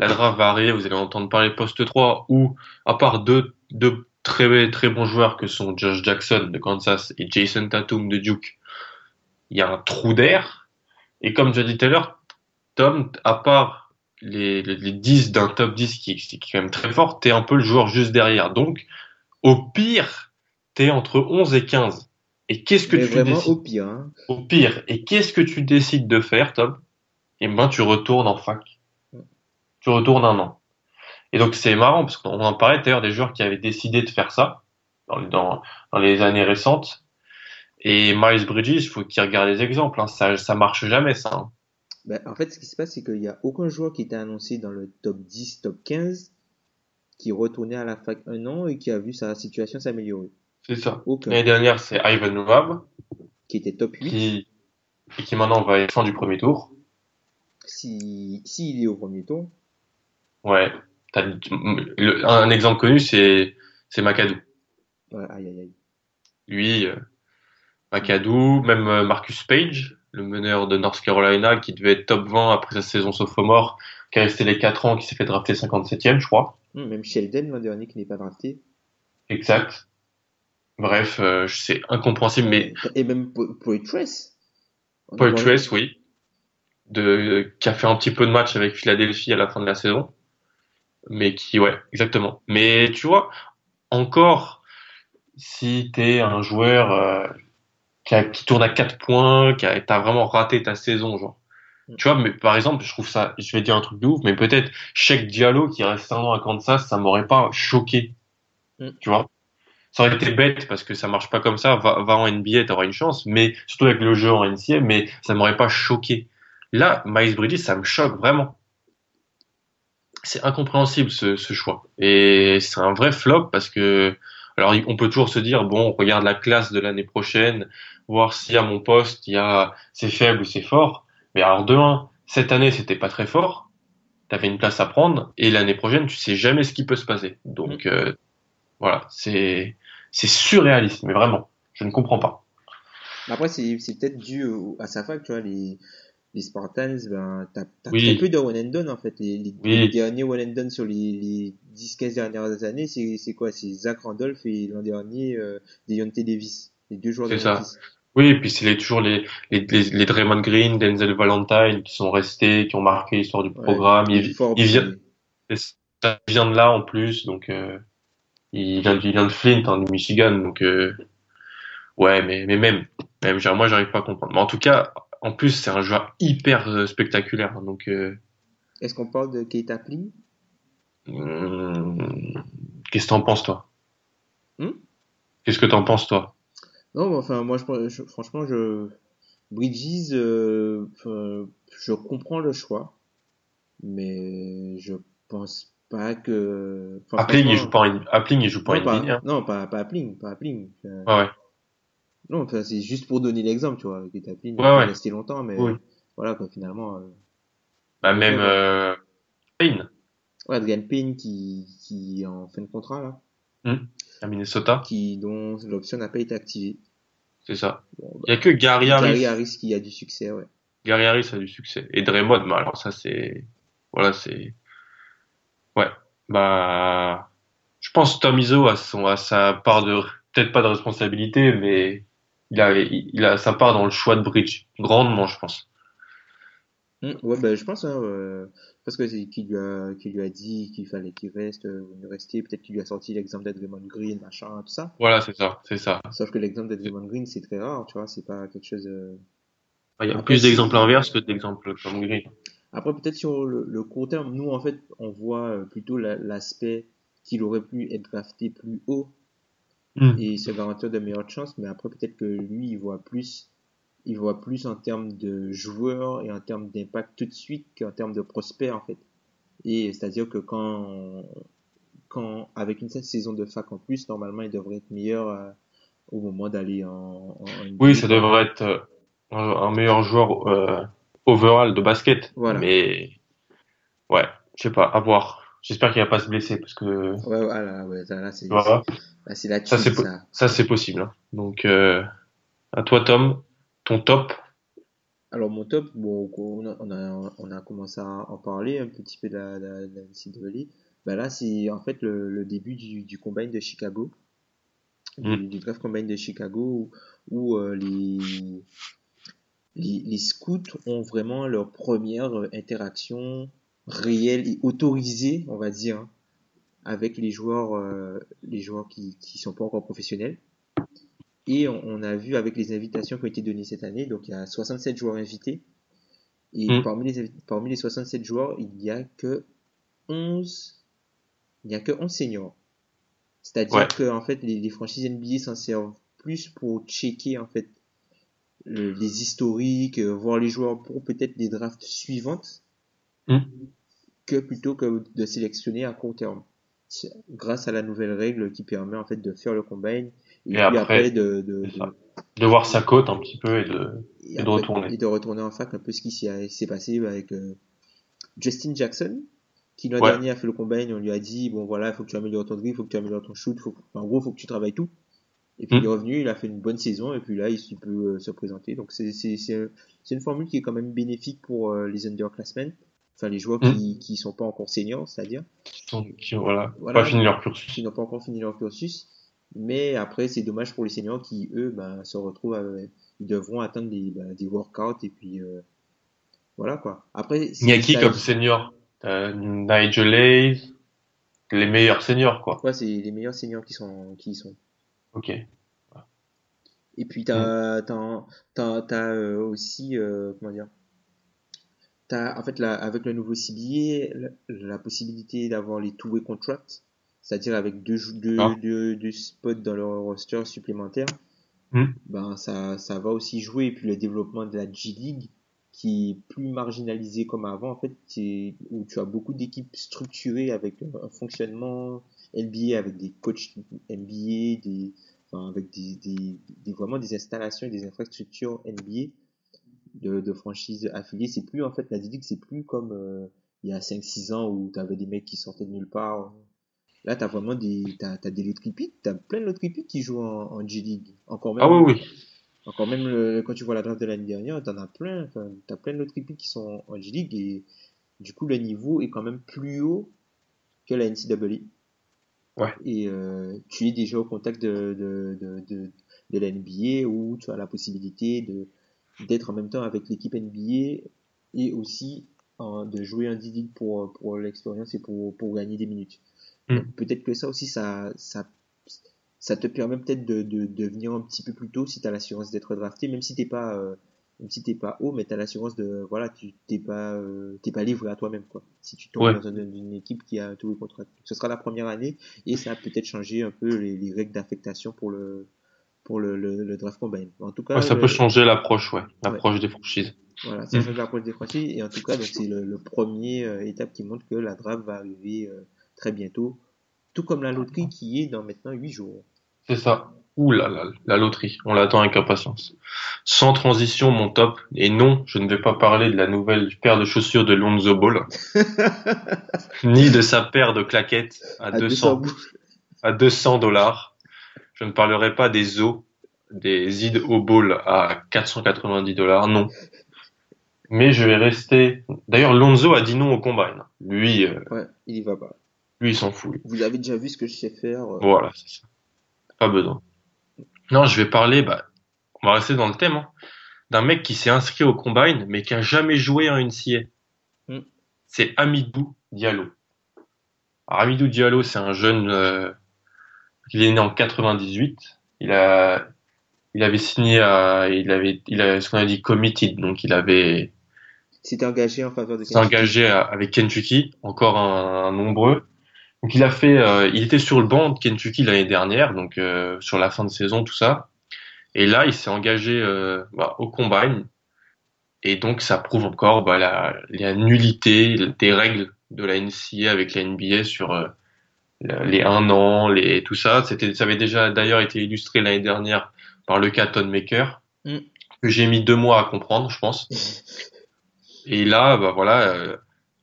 B: la draft va arriver, vous allez entendre parler poste 3, où, à part deux, deux très, très bons joueurs que sont Josh Jackson de Kansas et Jason Tatum de Duke, il y a un trou d'air. Et comme je l'ai dit tout à l'heure, Tom, à part les, les, les 10 d'un top 10 qui, qui est quand même très fort, t'es un peu le joueur juste derrière. Donc, au pire, t'es entre 11 et 15. Et qu'est-ce que
C: Mais
B: tu décides
C: au pire, hein.
B: au pire. Et qu'est-ce que tu décides de faire, Tom? Eh ben, tu retournes en fac. Tu retournes un an. Et donc, c'est marrant, parce qu'on en parlait d'ailleurs des joueurs qui avaient décidé de faire ça dans, dans, dans les années récentes. Et Miles Bridges, il faut qu'il regarde les exemples. Hein. Ça, ça marche jamais, ça. hein.
C: Ben, en fait, ce qui se passe, c'est qu'il n'y a aucun joueur qui était annoncé dans le top 10, top 15 qui retournait à la fac un an et qui a vu sa situation s'améliorer.
B: C'est ça. L'année dernière, c'est Ivan Webb,
C: Qui était top 8.
B: qui, et qui maintenant va être fin du premier tour.
C: Si, s'il est au premier tour.
B: Ouais. Le- un exemple connu, c'est, McAdoo.
C: Ouais, aïe, aïe, aïe.
B: lui, euh, même euh, Marcus Page, le meneur de North Carolina, qui devait être top 20 après sa saison sophomore, qui est resté les 4 ans, qui s'est fait drafter 57e, je crois.
C: Hum, Même Sheldon l'an dernier qui n'est pas drafté.
B: Exact. Bref, euh, c'est incompréhensible, mais
C: Et même Po- Poitras. On
B: Paul
C: a-
B: Trace, oui, de, qui a fait un petit peu de match avec Philadelphie à la fin de la saison, mais qui, ouais, exactement. Mais tu vois, encore, si t'es un joueur euh, qui, a- qui tourne à 4 points, qui a, t'as vraiment raté ta saison, genre. Tu vois, mais par exemple, je trouve ça, je vais dire un truc de ouf, mais peut-être Sheik Diallo qui reste un an à Kansas, ça m'aurait pas choqué.
C: Mm.
B: Tu vois? Ça aurait été bête parce que ça marche pas comme ça. Va, va en NBA, t'auras une chance, mais surtout avec le jeu en NCA, mais ça m'aurait pas choqué. Là, Miles Bridges, ça me choque vraiment. C'est incompréhensible ce, ce choix. Et c'est un vrai flop parce que, alors on peut toujours se dire, bon, on regarde la classe de l'année prochaine, voir si à mon poste, il y a, c'est faible ou c'est fort. Mais alors de cette année, c'était pas très fort. T'avais une place à prendre. Et l'année prochaine, tu sais jamais ce qui peut se passer. Donc, euh, voilà, c'est, c'est surréaliste, mais vraiment. Je ne comprends pas.
C: Après, c'est, peut-être dû à sa fac, tu vois, les, les Spartans, ben, t'as,
B: Oui.
C: peu de one and done, en fait. Les, les,
B: Oui.
C: les derniers one and done sur les, les 10-15 dernières années, c'est, quoi? C'est Zach Randolph et l'an dernier, euh, Deontay Davis. Les deux joueurs de
B: C'est ça. Oui, et puis c'est toujours les, les, les, Draymond Green, Denzel Valentine qui sont restés, qui ont marqué l'histoire du
C: Ouais.
B: programme.
C: Et
B: Il, il vient, ça vient de là en plus, donc euh, il, vient, il vient de Flint, hein, du Michigan, donc euh, ouais, mais, mais même, même genre, moi j'arrive pas à comprendre. Mais en tout cas, en plus c'est un joueur hyper euh, spectaculaire, hein, donc euh,
C: Est-ce qu'on parle de Keita Pling?
B: hum, qu'est-ce que t'en penses toi?
C: Hmm?
B: Qu'est-ce que t'en penses toi?
C: Non, enfin, moi, je, je- franchement, je, Bridges, euh, je comprends le choix, mais je pense pas que. enfin,
B: Appling il joue pas en, Appling, il joue pas
C: non,
B: en
C: pas,
B: NBA. hein.
C: non, pas, pas Appling, pas Appling.
B: Ouais, ouais.
C: Non, enfin, c'est juste pour donner l'exemple, tu vois. Qui Appling, il
B: Ouais, ouais.
C: resté longtemps, mais
B: Oui.
C: voilà, quoi, finalement. Euh,
B: Bah même
C: Ouais,
B: euh, Payne
C: ouais, Adrian Payne qui, qui est en fin de contrat, là,
B: à Minnesota,
C: qui, dont l'option n'a pas été activée.
B: c'est ça.
C: Bon, bah,
B: Il y a que Gary Harris.
C: Gary Harris qui a du succès, ouais.
B: Gary Harris a du succès. Et Draymond, bah alors ça c'est, voilà c'est, ouais, bah, je je pense que Tom Izzo a, son, a sa part de, peut-être pas de responsabilité, mais il a, il a sa part dans le choix de Bridge. Grandement, je pense.
C: Hmm, ouais, bah, je pense, hein, euh, parce que c'est qui lui a, qui lui a dit qu'il fallait qu'il reste, euh, ou rester, peut-être qu'il lui a sorti l'exemple d'Edmond Green, machin, tout ça.
B: Voilà, c'est ça, c'est ça.
C: Sauf que l'exemple d'Edmond Green, c'est très rare, tu vois, c'est pas quelque chose, euh,
B: Il y a
C: Après,
B: plus d'exemples inverses que d'exemples comme Green.
C: Après, peut-être sur le, le court terme, nous, en fait, on voit euh, plutôt la- l'aspect qu'il aurait pu être drafté plus haut
B: Hmm.
C: et se garantir de meilleures chances, mais après, peut-être que lui, il voit plus, il voit plus en termes de joueurs et en termes d'impact tout de suite qu'en termes de prospects, en fait. Et c'est-à-dire que quand, quand, avec une saison de fac en plus, normalement, il devrait être meilleur euh, au moment d'aller en, en.
B: Oui, ça devrait être euh, un, un meilleur joueur euh, overall de basket.
C: Voilà.
B: Mais ouais, je sais pas, à voir. J'espère qu'il va pas se blesser parce que
C: Ouais, voilà, ouais, là, c'est,
B: voilà,
C: là, c'est la
B: ça c'est
C: ça.
B: ça c'est possible. hein. Donc euh, à toi Tom, ton top.
C: Alors mon top, bon, on a, on a, on a commencé à en parler un petit peu de la, de la, de la NCAA. Ben là, c'est en fait le, le début du, du combine de Chicago, du,
B: Mm.
C: du draft combine de Chicago, où, où, euh, les, les, les scouts ont vraiment leur première interaction réelle et autorisée, on va dire, hein, avec les joueurs, euh, les joueurs qui, qui sont pas encore professionnels. Et on, on a vu avec les invitations qui ont été données cette année, donc il y a 67 joueurs invités. Et
B: Mm.
C: parmi, les, parmi les 67 joueurs, il n'y a que 11, il n'y a que 11 seniors. C'est-à-dire
B: Ouais.
C: que, en fait, les, les franchises NBA s'en servent plus pour checker, en fait, le- les historiques, euh, voir les joueurs pour peut-être des drafts suivantes,
B: Mm.
C: Que plutôt que de sélectionner à court terme. Grâce à la nouvelle règle qui permet, en fait, de faire le combine, et, puis
B: après,
C: après, de, de,
B: voir sa cote un petit peu et de
C: et
B: et de
C: après-
B: retourner.
C: et de retourner en fac un peu ce qui s'est passé avec euh, Justin Jackson qui l'an
B: Ouais.
C: dernier a fait le combine on lui a dit bon voilà il faut que tu améliores ton dribble il faut que tu améliores ton shoot faut, en gros il faut que tu travailles tout et puis il est revenu il a fait une bonne saison et puis là il, peut euh, se présenter donc c'est une formule qui est quand même bénéfique pour euh, les underclassmen enfin les joueurs
B: Mm.
C: qui qui sont pas encore seniors c'est-à-dire
B: qui, voilà,
C: Voilà.
B: pas fini leur cursus.
C: qui n'ont pas encore fini leur cursus. Mais après, c'est dommage pour les seniors qui, eux, ben, se retrouvent, à- ils devront atteindre des, ben, des workouts et puis euh, voilà quoi. Après,
B: Il y a qui comme senior euh, Nigel Hayes, les meilleurs seniors quoi.
C: Ouais, c'est les meilleurs seniors qui sont, qui y sont.
B: Ok.
C: Et puis t'as, t'as, t'as, t'as euh, aussi, euh, comment dire, t'as en fait la, avec le nouveau CBA la, la possibilité d'avoir les two-way contracts, c'est-à-dire avec deux, deux,
B: Ah.
C: deux, deux spots dans leur roster supplémentaire.
B: Mm.
C: Ben ça, ça va aussi jouer. Et puis le développement de la G League qui est plus marginalisé comme avant en fait, où tu as beaucoup d'équipes structurées avec un fonctionnement NBA avec des coachs NBA, des enfin, avec des, des, des- vraiment des installations et des infrastructures NBA de, de franchises affiliées. C'est plus en fait la G-League, c'est plus comme euh, il y a 5-6 ans où tu avais des mecs qui sortaient de nulle part. Là, t'as vraiment des, t'as, t'as des picks, t'as plein de qui jouent en, en G-League. Encore même,
B: Ah oui oui.
C: encore même le- quand tu vois la draft de l'année dernière, t'en as plein, t'as plein de picks qui sont en G-League et du coup, le niveau est quand même plus haut que la NCAA.
B: Ouais.
C: Et euh, tu es déjà au contact de, de, de, de, de la NBA où tu as la possibilité de d'être en même temps avec l'équipe NBA et aussi en- de jouer en D-League pour, pour l'expérience et pour, pour gagner des minutes.
B: Mm.
C: Donc, Peut-être que ça aussi, ça, ça, ça te permet peut-être de, de, de venir un petit peu plus tôt si tu as l'assurance d'être drafté, même si t'es pas, euh, même si t'es pas haut, mais tu as l'assurance de, voilà, tu t'es pas, euh, t'es pas livré à toi-même, quoi. Si tu tombes
B: Ouais.
C: dans une, une équipe qui a tous les contrats. Donc, ce sera la première année et ça a peut-être changé un peu les, les règles d'affectation pour le, pour le, le, le draft combine. En tout cas,
B: Ouais, ça
C: le-
B: peut changer l'approche, ouais, l'approche des franchises.
C: voilà, ça
B: Mm.
C: change l'approche des franchises et en tout cas, donc c'est le, premier euh, étape qui montre que la draft va arriver euh, très bientôt, tout comme la loterie qui est dans maintenant 8 jours.
B: C'est ça. Ouh là là, la loterie, on l'attend avec impatience. Sans transition, mon top. Et non, je ne vais pas parler de la nouvelle paire de chaussures de Lonzo Ball, ni de sa paire de claquettes à,
C: À
B: 200,
C: 200
B: à 200 dollars. Je ne parlerai pas des os, des Zid au Ball à 490 dollars, non. Mais je vais rester. D'ailleurs, Lonzo a dit non au combine. Lui, euh,
C: Ouais, il y va pas.
B: Lui, il s'en fout.
C: Vous avez déjà vu ce que je sais faire. euh,
B: Voilà, c'est ça. Pas besoin. Non, je vais parler, bah, on va rester dans le thème, hein, d'un mec qui s'est inscrit au Combine, mais qui a jamais joué en NCA.
C: Hmm.
B: C'est Amidou Diallo. Alors, Amidou Diallo, c'est un jeune, euh, il est né en 98. Il a, il avait signé à, il avait, il a, ce qu'on a dit committed, donc il avait,
C: S'était engagé en faveur de
B: s'est engagé avec Kentucky, encore un, un nombreux. Donc il a fait, euh, il était sur le banc de Kentucky l'année dernière, donc euh, sur la fin de saison, tout ça. Et là, il s'est engagé euh, bah, au combine. Et donc ça prouve encore bah, la, la nullité des règles de la NCA avec la NBA sur euh, les un an, les tout ça. C'était, ça avait déjà d'ailleurs été illustré l'année dernière par le cas Ton Maker,
C: Mm.
B: que j'ai mis deux mois à comprendre, je pense. Et là, bah voilà, euh,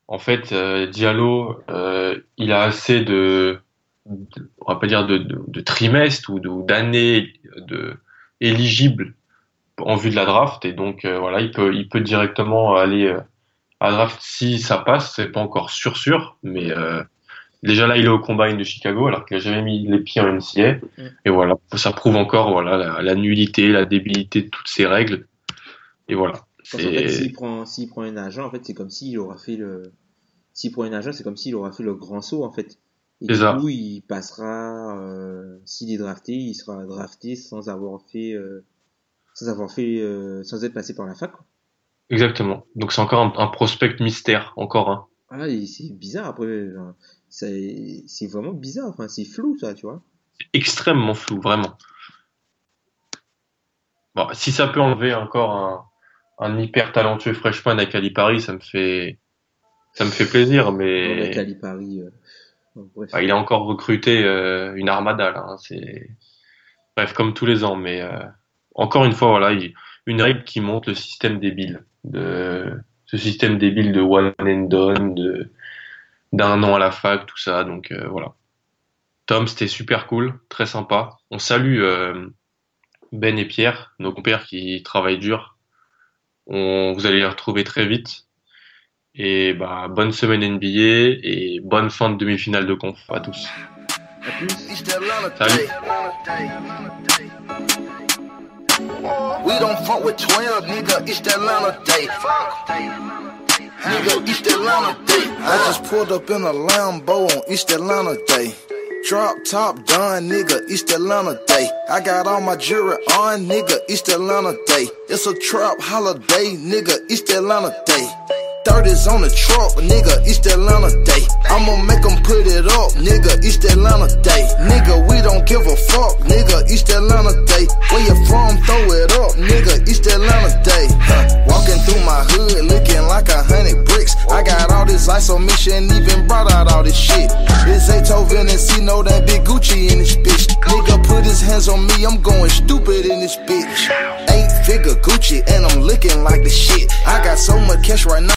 B: en fait, euh, Diallo, euh, il a assez de, de- on va pas dire de, de, de trimestres ou d'années de éligibles en vue de la draft, et donc euh, voilà, il peut, il peut directement aller à la draft si ça passe. C'est pas encore sûr sûr, mais déjà là, il est au combine de Chicago alors qu'il a jamais mis les pieds en NCA,
C: Mm.
B: et voilà, ça prouve encore voilà la, la nullité, la débilité de toutes ces règles, et voilà.
C: Parce qu'en fait, s'il prend, s'il prend un agent, en fait, c'est comme s'il aura fait le, s'il prend un agent, c'est comme s'il aura fait le grand saut, en fait. Et du coup, il passera, euh, s'il est drafté, il sera drafté sans avoir fait, euh, sans avoir fait, euh, sans être passé par la fac, quoi.
B: Exactement. Donc c'est encore un, un prospect mystère, encore un.
C: Ah, c'est bizarre, après, c'est, vraiment bizarre, enfin, c'est flou, ça, tu vois.
B: Extrêmement flou, vraiment. Bon, si ça peut enlever encore un, un hyper talentueux freshman à Calipari, ça me fait, ça me fait plaisir, mais
C: Calipari, euh, bref.
B: bah, il a encore recruté euh, une armada là. hein, c'est bref comme tous les ans, mais euh, encore une fois voilà, il- une règle qui montre le système débile de ce système débile de one and done, de d'un an à la fac, tout ça. Donc euh, voilà. Tom, c'était super cool, très sympa. On salue euh, Ben et Pierre, nos compères qui travaillent dur. On, vous allez les retrouver très vite. Et bah, bonne semaine NBA et bonne fin de demi-finale de conf à tous.
C: À plus.
B: Salut.
F: We don't fuck with 12, nigga, it's that Atlanta day. Nigga, East Atlanta day. I just pulled up in a Lambo on East Atlanta day. Drop top done, nigga, East Atlanta day. I got all my jewelry on, nigga, East Atlanta day. It's a trap holiday, nigga, East Atlanta day. 30s on the truck, nigga, East Atlanta day. I'ma make them put it up, nigga, East Atlanta day. Nigga, we don't give a fuck, nigga, East Atlanta day. Where you from, throw it up, nigga, East Atlanta day. Huh. Walking through my hood, looking like a hundred bricks. I got all this ice on me, shouldn't even brought out all this shit. It's Beethoven and C, know that big Gucci in this bitch. Nigga, put his hands on me, I'm going stupid in this bitch. Eight figure Gucci, and I'm looking like the shit. I got so much cash right now.